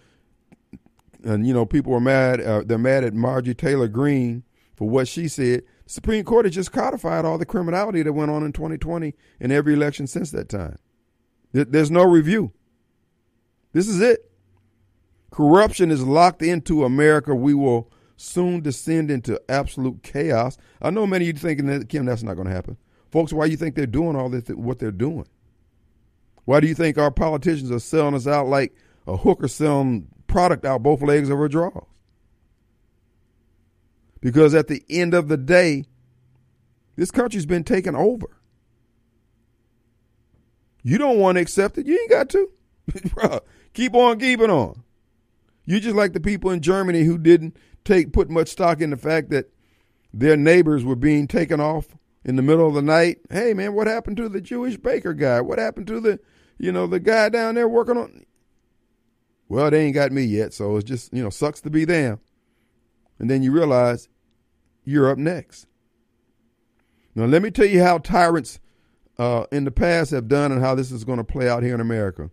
and you know, people are mad. Uh, they're mad at Marjorie Taylor Greene for what she said. Supreme Court has just codified all the criminality that went on in 2020 in every election since that time. There's no review. This is it. Corruption is locked into America. We will soon descend into absolute chaos. I know many of you thinking that Kim, that's not going to happen, folks. Why do you think they're doing all this? What they're doing? Why do you think our politicians are selling us out like a hooker selling product out both legs of her drawers? Because at the end of the day, this country's been taken over. You don't want to accept it. You ain't got to. *laughs* keep on keeping on. You just like the people in Germany who didn't take put much stock in the fact that their neighbors were being taken off in the middle of the night. Hey man, what happened to the Jewish baker guy? What happened to the you know, the guy down there working on Well, they ain't got me yet, so it's just, you know, sucks to be them. And then you realize you're up next. Now let me tell you how tyrants uh, in the past have done and how this is going to play out here in America.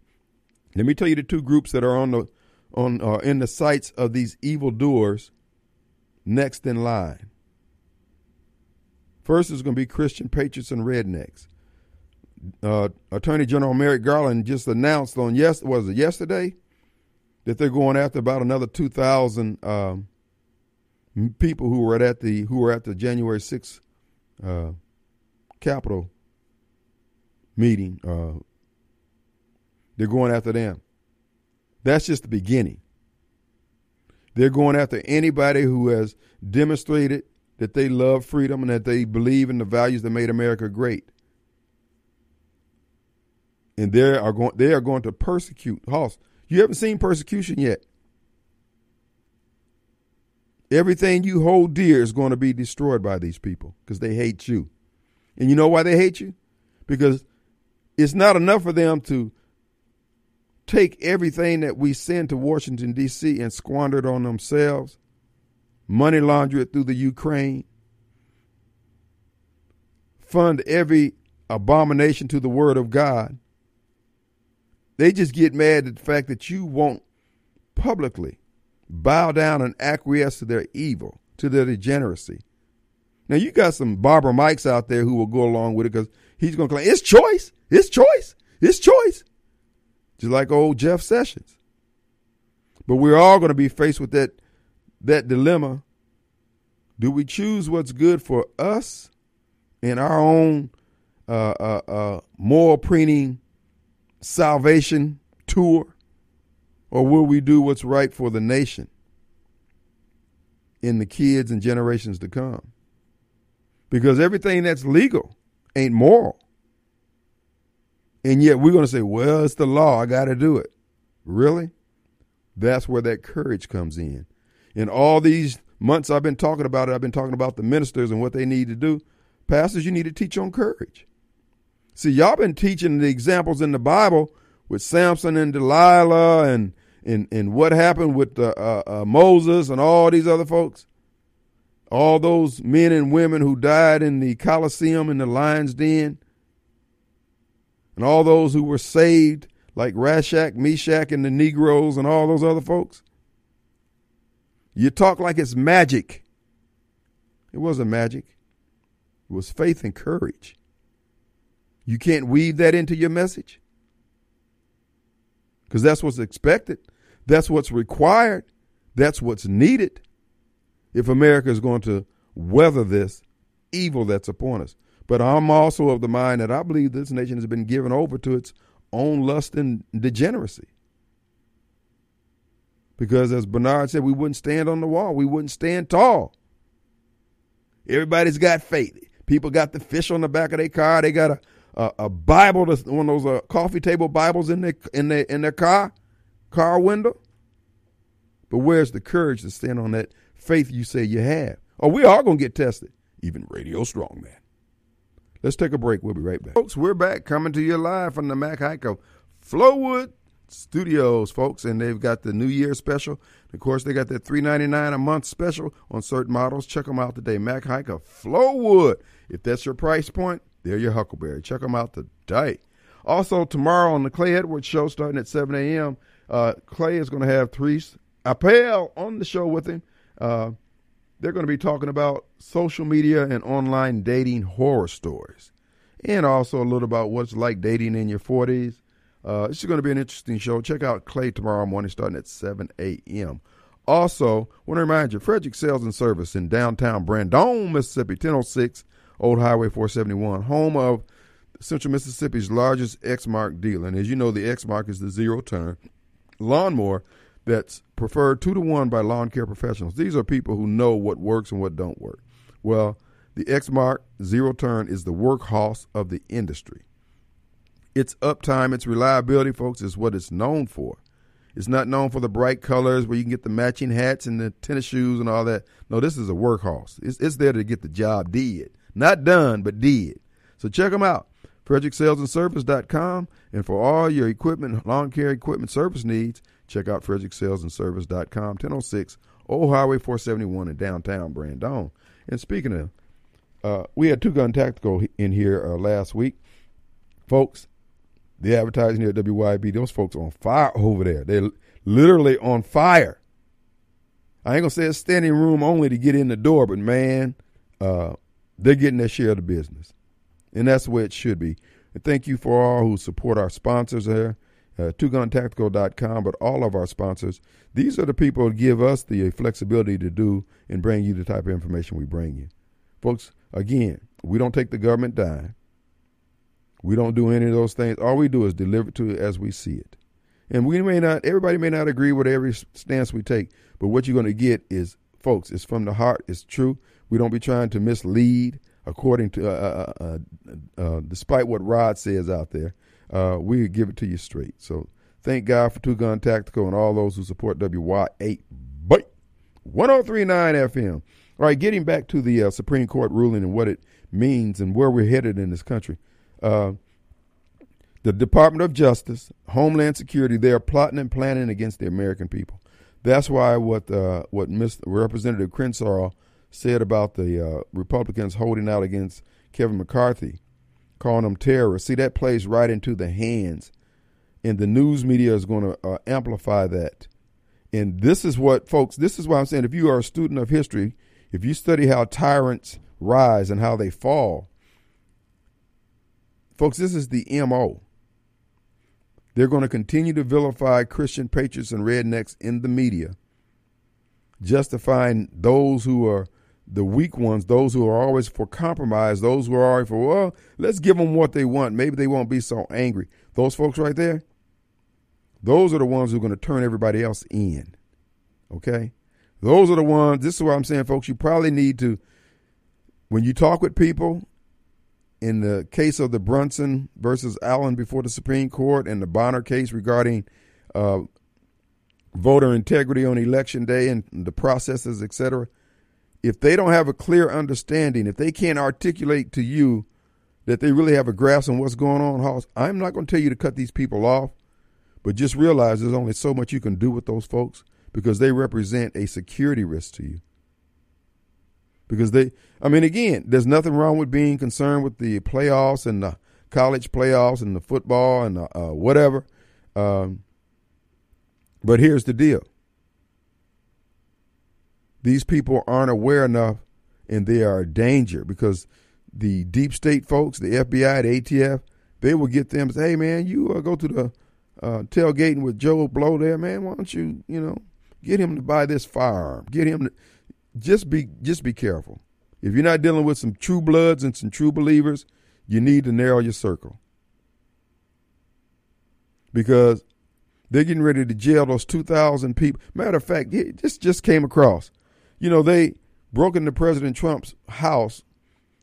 Let me tell you the two groups that are on the on uh, in the sights of these evil doers next in line. First is going to be Christian patriots and rednecks. Uh, Attorney General Merrick Garland just announced on yes was it yesterday that they're going after about another two thousand um, people who were at the who were at the January sixth uh, Capitol meeting. Uh, they're going after them. That's just the beginning. They're going after anybody who has demonstrated that they love freedom and that they believe in the values that made America great. And they are going they are going to persecute. Hoss, you haven't seen persecution yet. Everything you hold dear is going to be destroyed by these people because they hate you. And you know why they hate you? Because it's not enough for them to take everything that we send to Washington, D.C. and squander it on themselves, money launder it through the Ukraine, fund every abomination to the Word of God. They just get mad at the fact that you won't publicly bow down and acquiesce to their evil, to their degeneracy. Now you got some Barbara Mikes out there who will go along with it because he's going to claim it's choice, it's choice, it's choice just like old Jeff Sessions. But we're all going to be faced with that that dilemma. Do we choose what's good for us in our own uh, uh, uh, moral preening salvation tour, or will we do what's right for the nation in the kids and generations to come? Because everything that's legal ain't moral. And yet we're going to say, well, it's the law. I got to do it. Really? That's where that courage comes in. In all these months I've been talking about it, I've been talking about the ministers and what they need to do. Pastors, you need to teach on courage. See, y'all been teaching the examples in the Bible with Samson and Delilah and and, and what happened with uh, uh, Moses and all these other folks. All those men and women who died in the Colosseum in the lion's den and all those who were saved, like Rashak, Meshach, and the Negroes and all those other folks. You talk like it's magic. It wasn't magic. It was faith and courage. You can't weave that into your message because that's what's expected. That's what's required. That's what's needed if America is going to weather this evil that's upon us. But I'm also of the mind that I believe this nation has been given over to its own lust and degeneracy. Because as Bernard said, we wouldn't stand on the wall, we wouldn't stand tall. Everybody's got faith. People got the fish on the back of their car. They got a a, a Bible, one of those uh, coffee table Bibles in their in their in their car car window. But where's the courage to stand on that faith you say you have? Oh, we are gonna get tested. Even Radio Strongman. Let's take a break. We'll be right back. Folks, we're back coming to you live from the Mac Haik of Flowood Studios, folks, and they've got the New Year special. Of course, they got that three ninety nine a month special on certain models. Check them out today. Mac Haik of Flowood. If that's your price point, They're your Huckleberry. Check them out today. Also, tomorrow on the Clay Edwards Show, starting at 7 a.m., uh, Clay is going to have Therese Appel on the show with him. Uh, they're going to be talking about social media and online dating horror stories, and also a little about what's like dating in your 40s. Uh, this is going to be an interesting show. Check out Clay tomorrow morning, starting at 7 a.m. Also, want to remind you, Frederick Sales and Service in downtown Brandon, Mississippi, 1006 Old Highway 471, home of Central Mississippi's largest Exmark dealer. And as you know, the Exmark is the zero turn lawnmower that's preferred two to one by lawn care professionals. These are people who know what works and what don't work. Well, the Exmark zero turn is the workhorse of the industry. Its uptime, its reliability, folks, is what it's known for. It's not known for the bright colors where you can get the matching hats and the tennis shoes and all that. No, this is a workhorse. It's, it's there to get the job did. Not done, but did. So check them out. FrederickSalesandService.com. And for all your equipment, lawn care equipment service needs, check out FrederickSalesandService.com, 1006 Old Highway 471 in downtown Brandon. And speaking of, uh, we had Two Gun Tactical in here uh, last week. Folks, the advertising here at WYAB, those folks on fire over there. They're literally on fire. I ain't gonna say it's standing room only to get in the door, but man, uh, they're getting their share of the business. And that's the way it should be. And thank you for all who support our sponsors there, uh, twoguntactical.com, but all of our sponsors. These are the people who give us the flexibility to do and bring you the type of information we bring you. Folks, again, we don't take the government dime. We don't do any of those things. All we do is deliver it to it as we see it. And we may not, everybody may not agree with every stance we take, but what you're going to get is, folks, it's from the heart, it's true. We don't be trying to mislead according to, uh, uh, uh, uh despite what Rod says out there. Uh, we give it to you straight. So thank God for Two Gun Tactical and all those who support WY8. But 1039 FM. All right, getting back to the uh, Supreme Court ruling and what it means and where we're headed in this country. Uh, the Department of Justice, Homeland Security, they are plotting and planning against the American people. That's why what uh, what Mr. Representative Crenshaw said about the uh, Republicans holding out against Kevin McCarthy, calling them terrorists. See, that plays right into the hands, and the news media is going to uh, amplify that. And this is what, folks, this is why I'm saying if you are a student of history, if you study how tyrants rise and how they fall, Folks, this is the MO. They're going to continue to vilify Christian patriots and rednecks in the media, justifying those who are the weak ones, those who are always for compromise, those who are always for, well, let's give them what they want. Maybe they won't be so angry. Those folks right there, those are the ones who are going to turn everybody else in. Okay? Those are the ones, this is what I'm saying, folks. You probably need to, when you talk with people, in the case of the Brunson versus Allen before the Supreme Court and the Bonner case regarding uh, voter integrity on election day and the processes, etc., if they don't have a clear understanding, if they can't articulate to you that they really have a grasp on what's going on, Hoss, I'm not going to tell you to cut these people off, but just realize there's only so much you can do with those folks because they represent a security risk to you because they I mean again, there's nothing wrong with being concerned with the playoffs and the college playoffs and the football and the, uh, whatever. Um, but here's the deal. These people aren't aware enough and they are a danger because the deep state folks, the FBI, the ATF, they will get them say, hey man, you uh, go to the uh, tailgating with Joe Blow there, man. Why don't you, you know, get him to buy this firearm? Get him to just be just be careful. If you're not dealing with some true bloods and some true believers, you need to narrow your circle. Because they're getting ready to jail those 2,000 people. Matter of fact, this just came across. You know, they broke into President Trump's house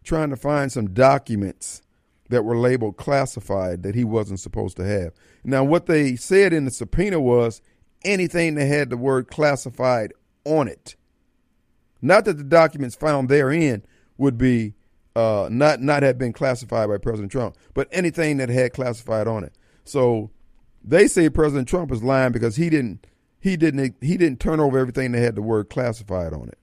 trying to find some documents that were labeled classified that he wasn't supposed to have. Now, what they said in the subpoena was anything that had the word classified on it. Not that the documents found therein would be uh, not not have been classified by President Trump, but anything that had classified on it. So they say President Trump is lying because he didn't he didn't he didn't turn over everything that had the word classified on it.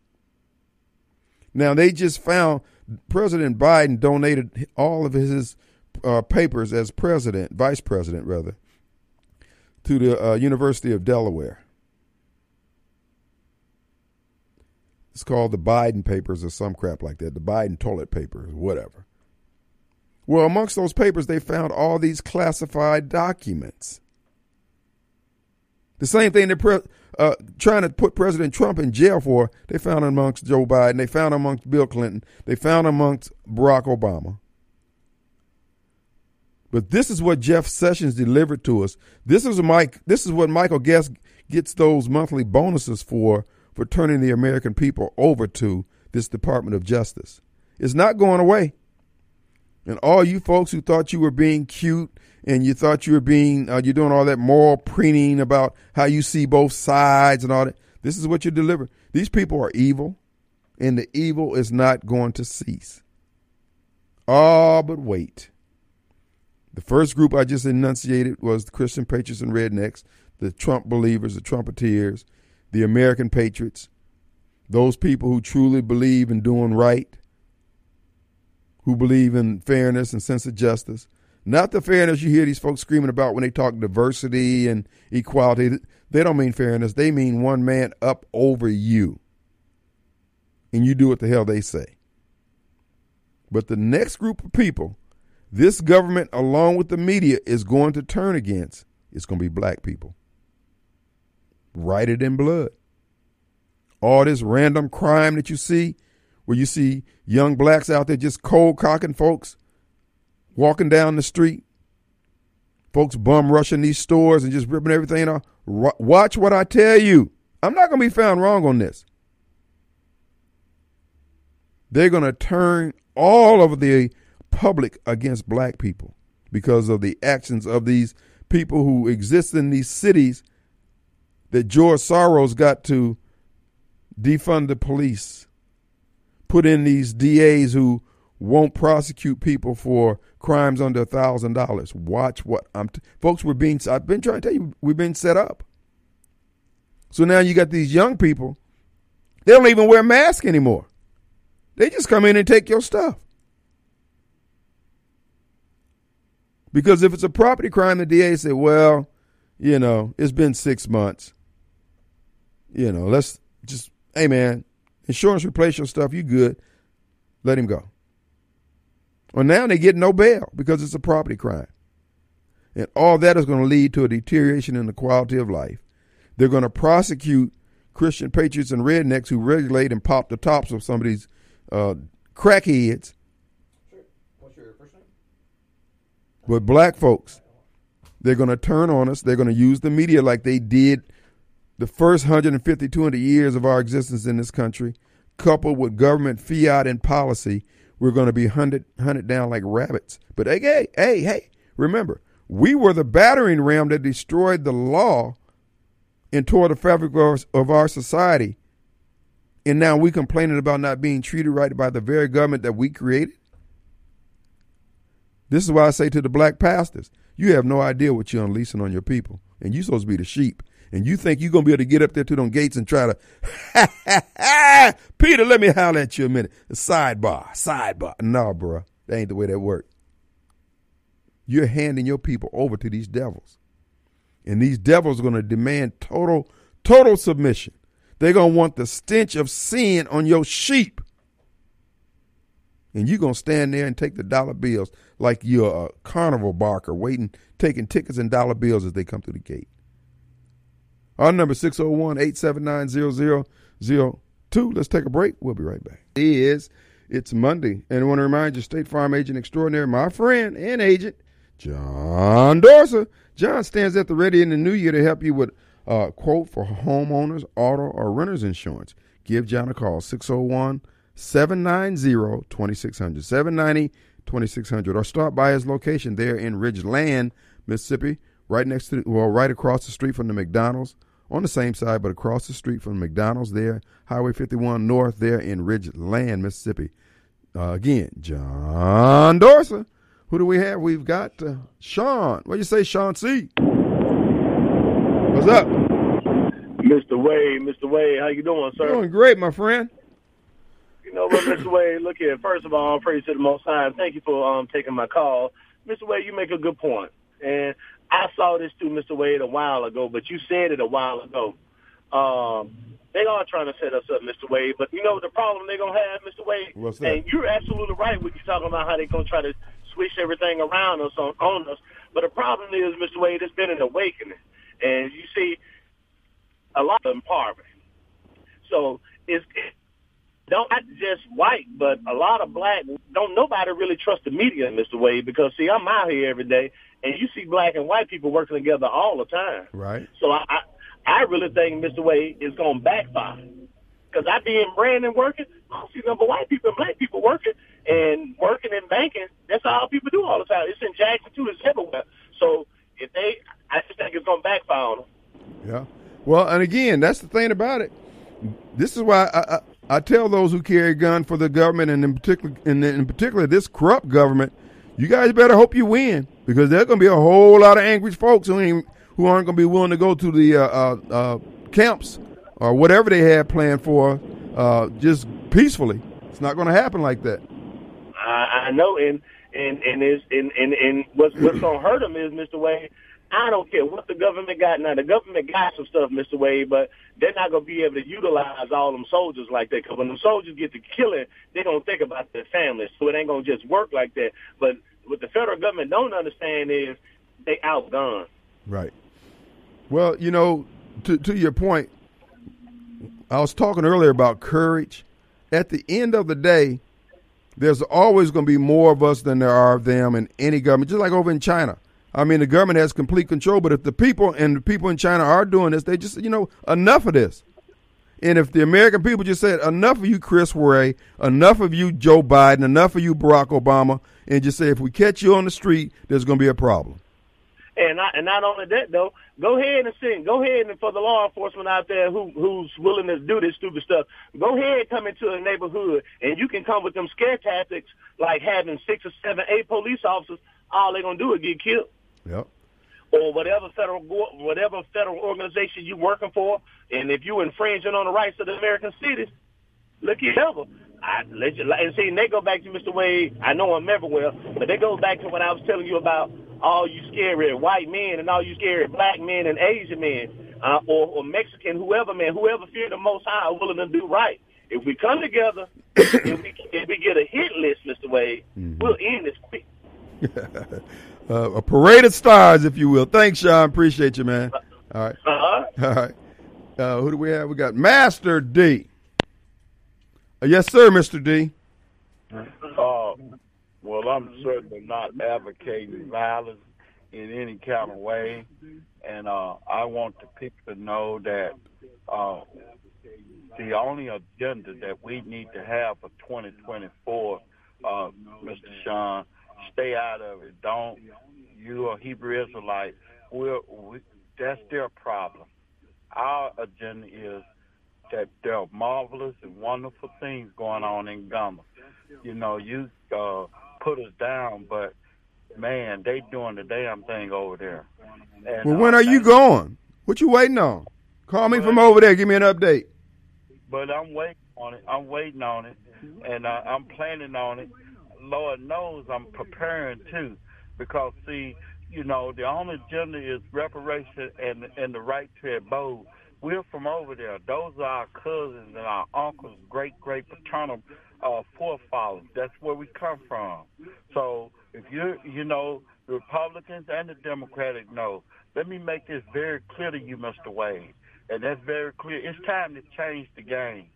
Now they just found President Biden donated all of his uh, papers as president, vice president rather, to the uh, University of Delaware. It's called the Biden papers or some crap like that, the Biden toilet papers, whatever. Well, amongst those papers, they found all these classified documents. The same thing they're uh, trying to put President Trump in jail for, they found amongst Joe Biden, they found amongst Bill Clinton, they found amongst Barack Obama. But this is what Jeff Sessions delivered to us. This is Mike. This is what Michael Guest gets those monthly bonuses for for turning the American people over to this Department of Justice. It's not going away. And all you folks who thought you were being cute and you thought you were being, uh, you're doing all that moral preening about how you see both sides and all that, this is what you deliver. These people are evil, and the evil is not going to cease. Ah, but wait. The first group I just enunciated was the Christian Patriots and Rednecks, the Trump believers, the Trumpeteers, the American Patriots, those people who truly believe in doing right, who believe in fairness and sense of justice. Not the fairness you hear these folks screaming about when they talk diversity and equality. They don't mean fairness. They mean one man up over you. And you do what the hell they say. But the next group of people this government, along with the media, is going to turn against, it's going to be black people. Write it in blood. All this random crime that you see, where you see young blacks out there just cold cocking folks, walking down the street, folks bum rushing these stores and just ripping everything off. Watch what I tell you. I'm not going to be found wrong on this. They're going to turn all of the public against black people because of the actions of these people who exist in these cities that George Soros got to defund the police, put in these DAs who won't prosecute people for crimes under a thousand dollars. Watch what I'm, t- folks. We're being. I've been trying to tell you, we've been set up. So now you got these young people. They don't even wear masks anymore. They just come in and take your stuff. Because if it's a property crime, the DA said, well, you know, it's been six months. You know, let's just, hey man, insurance replace your stuff, you good. Let him go. Well, now they get no bail because it's a property crime. And all that is going to lead to a deterioration in the quality of life. They're going to prosecute Christian patriots and rednecks who regulate and pop the tops of some of these uh, crackheads But black folks, they're going to turn on us. They're going to use the media like they did the first 150, 200 years of our existence in this country, coupled with government fiat and policy. We're going to be hunted, hunted down like rabbits. But hey, hey, hey, hey, remember, we were the battering ram that destroyed the law and tore the fabric of our society. And now we complaining about not being treated right by the very government that we created. This is why I say to the black pastors, you have no idea what you're unleashing on your people. And you're supposed to be the sheep. And you think you're going to be able to get up there to them gates and try to, *laughs* Peter, let me holler at you a minute. Sidebar, sidebar. No, bro. That ain't the way that works. You're handing your people over to these devils. And these devils are going to demand total, total submission. They're going to want the stench of sin on your sheep. And you're going to stand there and take the dollar bills like you're a carnival barker waiting, taking tickets and dollar bills as they come through the gate. Our number 601-879-0002. Let's take a break. We'll be right back. It is it's Monday, and I want to remind you, State Farm Agent Extraordinary, my friend and agent, John Dorser. John stands at the ready in the new year to help you with a quote for homeowners, auto, or renter's insurance. Give John a call, 601 790 2600. 790 2600 or stop by his location there in Ridgeland, Mississippi, right next to, well, right across the street from the McDonald's, on the same side, but across the street from McDonald's there, Highway 51 North there in Ridgeland, Mississippi. Uh, again, John Dorser. Who do we have? We've got uh, Sean. What do you say, Sean C? What's up? Mr. Wade, Mr. Wade, how you doing, sir? Doing great, my friend. You know what, Mr. Wade? Look here. First of all, praise to the Most High. Thank you for um, taking my call, Mr. Wade. You make a good point, and I saw this too, Mr. Wade, a while ago. But you said it a while ago. Um, they are trying to set us up, Mr. Wade. But you know the problem they're gonna have, Mr. Wade. What's that? And you're absolutely right when you're talking about how they're gonna try to switch everything around us on, on us. But the problem is, Mr. Wade, it's been an awakening, and you see a lot of them poverty. So it's don't not just white, but a lot of black. Don't nobody really trust the media, Mr. Wade, because see, I'm out here every day, and you see black and white people working together all the time. Right. So I, I, I really think Mr. Wade is going to backfire. Because I be in Brandon working, I see number white people and black people working, and working in banking. That's all people do all the time. It's in Jackson too. It's everywhere. So if they, I just think it's going to backfire on them. Yeah. Well, and again, that's the thing about it. This is why I, I, I tell those who carry a gun for the government, and in particular, in, in particular, this corrupt government, you guys better hope you win because there's going to be a whole lot of angry folks who ain't, who aren't going to be willing to go to the uh, uh, uh, camps or whatever they had planned for uh, just peacefully. It's not going to happen like that. I, I know, and and and is and and, and what's what's gonna *clears throat* hurt them is Mr. Wade. I don't care what the government got now. The government got some stuff, Mr. Wade, but they're not gonna be able to utilize all them soldiers like that. Because when the soldiers get to killing, they're gonna think about their families. So it ain't gonna just work like that. But what the federal government don't understand is they outgunned. Right. Well, you know, to to your point, I was talking earlier about courage. At the end of the day, there's always going to be more of us than there are of them in any government. Just like over in China. I mean, the government has complete control, but if the people and the people in China are doing this, they just, you know, enough of this. And if the American people just said, enough of you, Chris Wray, enough of you, Joe Biden, enough of you, Barack Obama, and just say, if we catch you on the street, there's going to be a problem. And not, and not only that though, go ahead and sing. Go ahead and for the law enforcement out there who who's willing to do this stupid stuff, go ahead and come into a neighborhood and you can come with them scare tactics like having six or seven, eight police officers. All they're gonna do is get killed. Yep. Or whatever federal whatever federal organization you're working for, and if you infringing on the rights of the American cities, look at hell. I let you and see. And they go back to Mr. Wade. I know him everywhere, but they go back to what I was telling you about all you scary white men and all you scary black men and Asian men, uh, or, or Mexican, whoever man, whoever fear the Most High, are willing to do right. If we come together, *coughs* if, we, if we get a hit list, Mr. Wade, mm-hmm. we'll end this quick. *laughs* uh, a parade of stars, if you will. Thanks, Sean. Appreciate you, man. All right. Uh-huh. *laughs* All right. Uh, who do we have? We got Master D. Uh, yes, sir, Mr. D. Uh, well, I'm certainly not advocating violence in any kind of way, and uh, I want the people to know that uh, the only agenda that we need to have for 2024, uh, Mr. Sean, stay out of it. Don't you are Hebrew Israelite. We're, we, that's their problem. Our agenda is that there are marvelous and wonderful things going on in Ghana. You know, you uh, put us down, but man, they doing the damn thing over there. And, well, when uh, are you going? What you waiting on? Call me from over there. Give me an update. But I'm waiting on it. I'm waiting on it, and uh, I'm planning on it. Lord knows I'm preparing too, because see, you know, the only agenda is reparation and and the right to abode. We're from over there. Those are our cousins and our uncles, great great paternal uh, forefathers. That's where we come from. So if you you know the Republicans and the Democratic know, let me make this very clear to you, Mr. Wade, and that's very clear. It's time to change the game.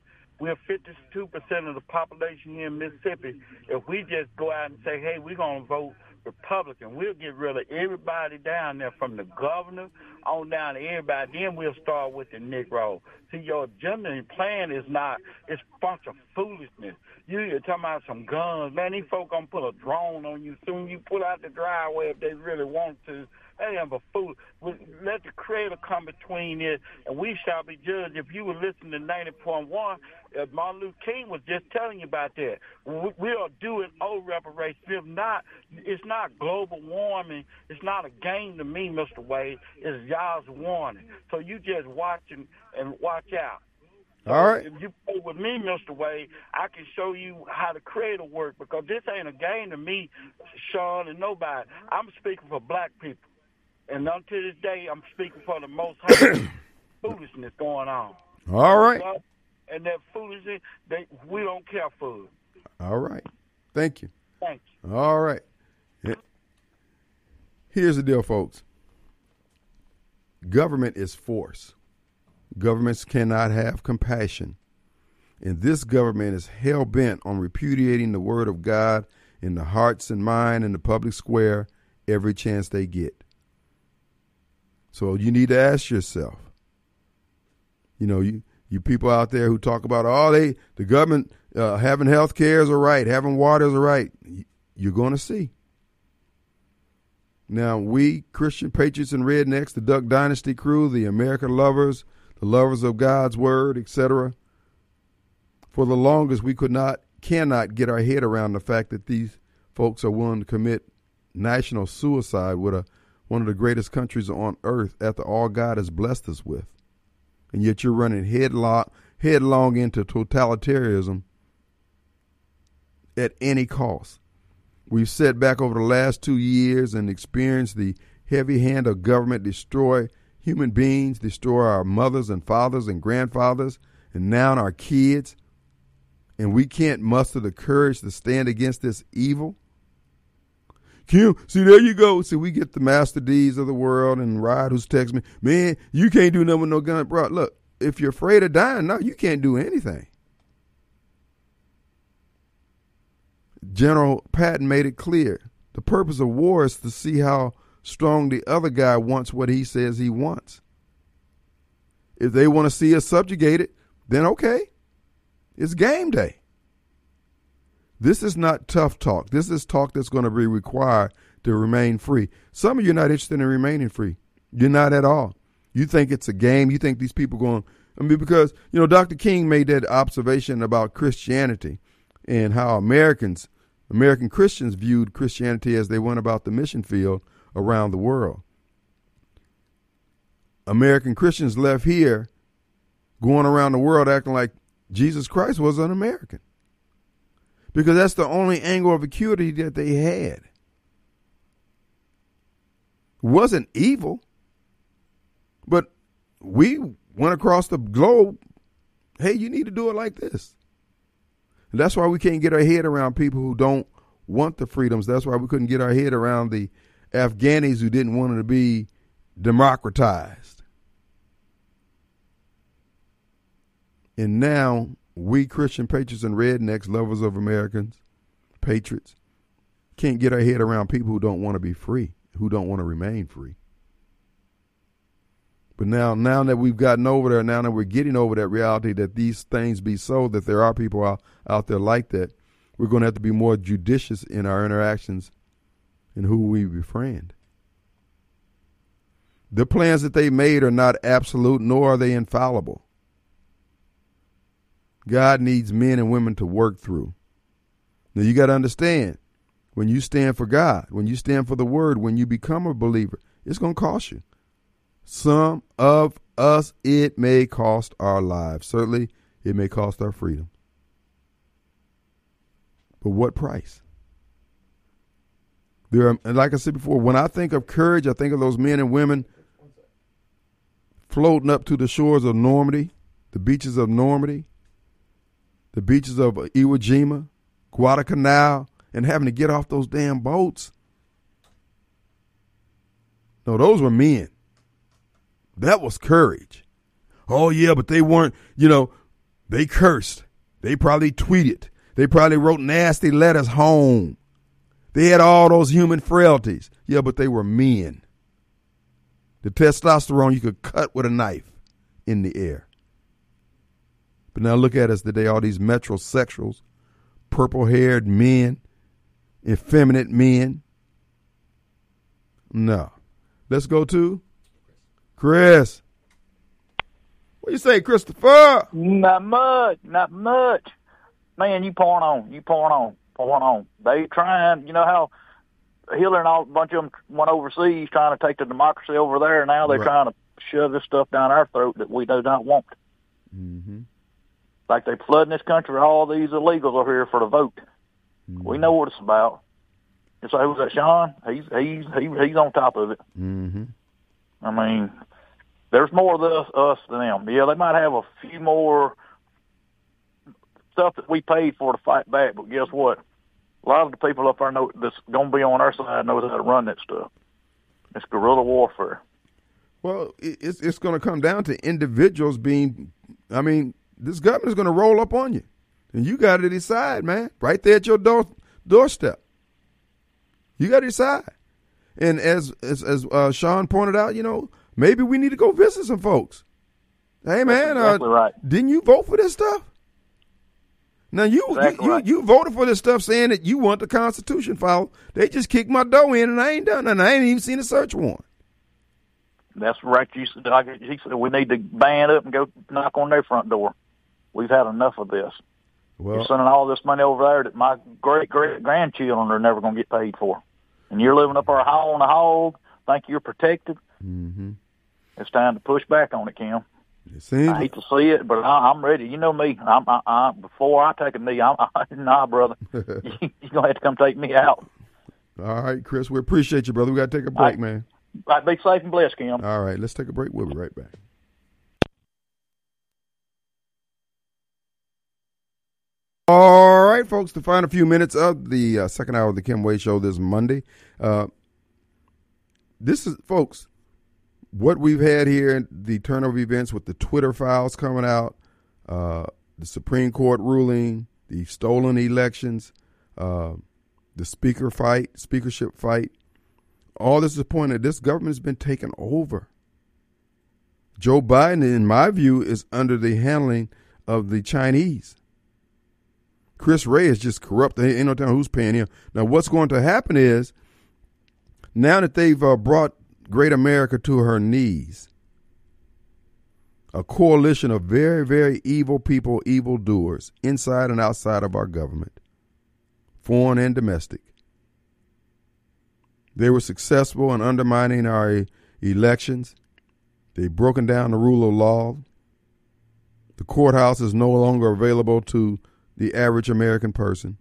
We're 52% of the population here in Mississippi. If we just go out and say, hey, we're going to vote Republican. We'll get rid of everybody down there from the governor on down to everybody. Then we'll start with the Negro. See, your agenda and plan is not, it's a bunch of foolishness. You, you're talking about some guns. Man, these folk going to put a drone on you soon you pull out the driveway if they really want to. Have a fool. Let the Creator come between it, and we shall be judged. If you were listening to 90.1, uh, Martin Luther King was just telling you about that. We, we are doing old reparations. If not, it's not global warming. It's not a game to me, Mr. Wade. It's y'all's warning. So you just watch and and watch out. All right. If you play with me, Mr. Wade, I can show you how the creator work because this ain't a game to me, Sean, and nobody. I'm speaking for black people. And until this day, I'm speaking for the most high *coughs* foolishness going on. All right. And that foolishness, they, we don't care for it. All right. Thank you. Thank you. All right. Here's the deal, folks. Government is force. Governments cannot have compassion. And this government is hell bent on repudiating the word of God in the hearts and mind in the public square every chance they get. So you need to ask yourself, you know, you, you people out there who talk about, oh, they the government uh, having health care is a right, having water is a right. You're going to see. Now, we Christian patriots and rednecks, the Duck Dynasty crew, the American lovers, the lovers of God's word, etc. For the longest, we could not, cannot get our head around the fact that these folks are willing to commit national suicide with a one of the greatest countries on earth after all God has blessed us with. And yet you're running headlong, headlong into totalitarianism at any cost. We've sat back over the last two years and experienced the heavy hand of government destroy human beings, destroy our mothers and fathers and grandfathers, and now our kids. And we can't muster the courage to stand against this evil. Kim, see, there you go. See, we get the Master D's of the world and Rod who's texting me, man, you can't do nothing with no gun. Bro, look, if you're afraid of dying, no, you can't do anything. General Patton made it clear. The purpose of war is to see how strong the other guy wants what he says he wants. If they want to see us subjugated, then okay. It's game day. This is not tough talk. This is talk that's going to be required to remain free. Some of you are not interested in remaining free. You're not at all. You think it's a game. You think these people going, I mean, because, you know, Dr. King made that observation about Christianity and how Americans, American Christians viewed Christianity as they went about the mission field around the world. American Christians left here going around the world acting like Jesus Christ was an American because that's the only angle of acuity that they had. Wasn't evil, but we went across the globe. Hey, you need to do it like this. And that's why we can't get our head around people who don't want the freedoms. That's why we couldn't get our head around the Afghanis who didn't want to be democratized. And now we Christian patriots and rednecks, lovers of Americans, patriots, can't get our head around people who don't want to be free, who don't want to remain free. But now, now that we've gotten over there, now that we're getting over that reality that these things be so, that there are people out, out there like that, we're going to have to be more judicious in our interactions and who we befriend. The plans that they made are not absolute, nor are they infallible. God needs men and women to work through. Now you got to understand when you stand for God, when you stand for the word, when you become a believer, it's going to cost you. Some of us, it may cost our lives. Certainly, it may cost our freedom. But what price? There are, like I said before, when I think of courage, I think of those men and women floating up to the shores of Normandy, the beaches of Normandy, the beaches of Iwo Jima, Guadalcanal, and having to get off those damn boats. No, those were men. That was courage. Oh, yeah, but they weren't, you know, they cursed. They probably tweeted. They probably wrote nasty letters home. They had all those human frailties. Yeah, but they were men. The testosterone you could cut with a knife in the air. But now look at us today, all these metrosexuals, purple haired men, effeminate men. No. Let's go to Chris. What you say, Christopher? Not much, not much. Man, you pouring on, you pouring on, pouring on. They trying, you know how Hillary and all a bunch of them went overseas trying to take the democracy over there. Now they're Right. trying to shove this stuff down our throat that we do not want. Mm-hmm. Like they flooding this country. All these illegals are here for the vote. Mm-hmm. We know what it's about. And so who's that, Sean? He's he's he, he's on top of it. Mm-hmm. I mean, there's more of us, us than them. Yeah, they might have a few more stuff that we paid for to fight back, but guess what? A lot of the people up there know that's going to be on our side knows how to run that stuff. It's guerrilla warfare. Well, it's it's going to come down to individuals being. I mean, this government's going to roll up on you, and you got to decide, man, right there at your door doorstep. You got to decide. And as as, as uh, Sean pointed out, you know, maybe we need to go visit some folks. Hey, man, exactly uh, right. didn't you vote for this stuff? Now you, exactly you, right. you, you voted for this stuff saying that you want the Constitution followed. They just kicked my door in and I ain't done nothing. I ain't even seen a search warrant. That's right. You said, he said we need to band up and go knock on their front door. We've had enough of this. Well, you're sending all this money over there that my great great grandchildren are never going to get paid for, and you're living up our high on the hog. Think you're protected? Mm-hmm. It's time to push back on it, Kim. It seems. I hate to see it, but I, I'm ready. You know me. I'm, I, I, before I take a knee, I'm, *laughs* I, nah, brother. *laughs* you, you're gonna have to come take me out. All right, Chris. We appreciate you, brother. We got to take a break, right. man. All right, be safe and blessed, Kim. All right, let's take a break. We'll be right back. All right, folks, the final few minutes of the uh, second hour of the Kim Wade Show this Monday. Uh, this is, folks, what we've had here, the turn of events with the Twitter files coming out, uh, the Supreme Court ruling, the stolen elections, uh, the speaker fight, speakership fight, all this is pointing this government has been taken over. Joe Biden, in my view, is under the handling of the Chinese. Chris Wray is just corrupt. Ain't no telling who's paying him. Now, what's going to happen is now that they've uh, brought great America to her knees. A coalition of very, very evil people, evil doers, inside and outside of our government, foreign and domestic. They were successful in undermining our elections. They've broken down the rule of law. The courthouse is no longer available to the average American person.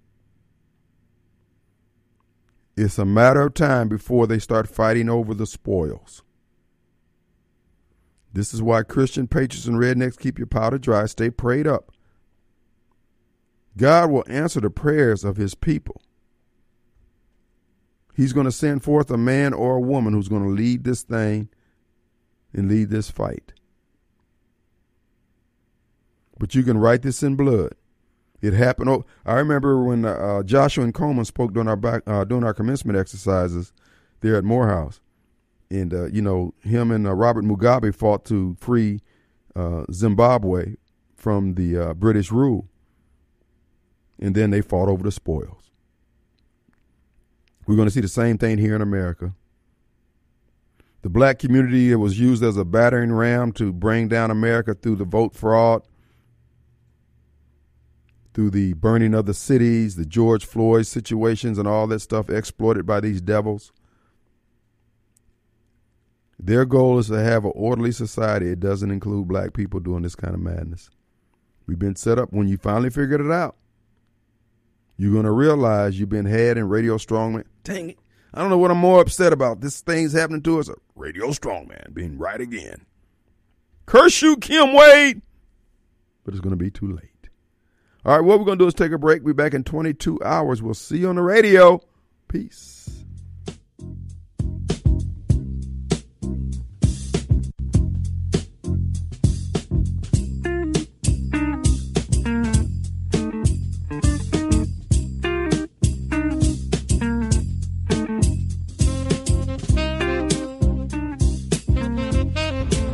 It's a matter of time before they start fighting over the spoils. This is why Christian patriots and rednecks keep your powder dry, stay prayed up. God will answer the prayers of his people. He's going to send forth a man or a woman who's going to lead this thing and lead this fight. But you can write this in blood. It happened. Oh, I remember when uh, Joshua Nkomo spoke during our back uh, during our commencement exercises there at Morehouse, and uh, you know him and uh, Robert Mugabe fought to free uh, Zimbabwe from the uh, British rule, and then they fought over the spoils. We're going to see the same thing here in America. The black community was used as a battering ram to bring down America through the vote fraud through the burning of the cities, the George Floyd situations, and all that stuff exploited by these devils. Their goal is to have an orderly society. It doesn't include black people doing this kind of madness. We've been set up when you finally figured it out. You're going to realize you've been had in Radio Strongman. Dang it. I don't know what I'm more upset about. This thing's happening to us. Radio Strongman being right again. Curse you, Kim Wade. But it's going to be too late. All right, what we're going to do is take a break. We'll be back in 22 hours. We'll see you on the radio. Peace.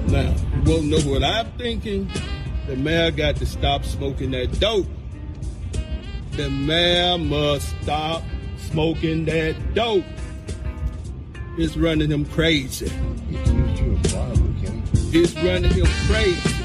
Now, you won't know what I'm thinking. The mayor got to stop smoking that dope the man must stop smoking that dope. It's running him crazy. It's running him crazy.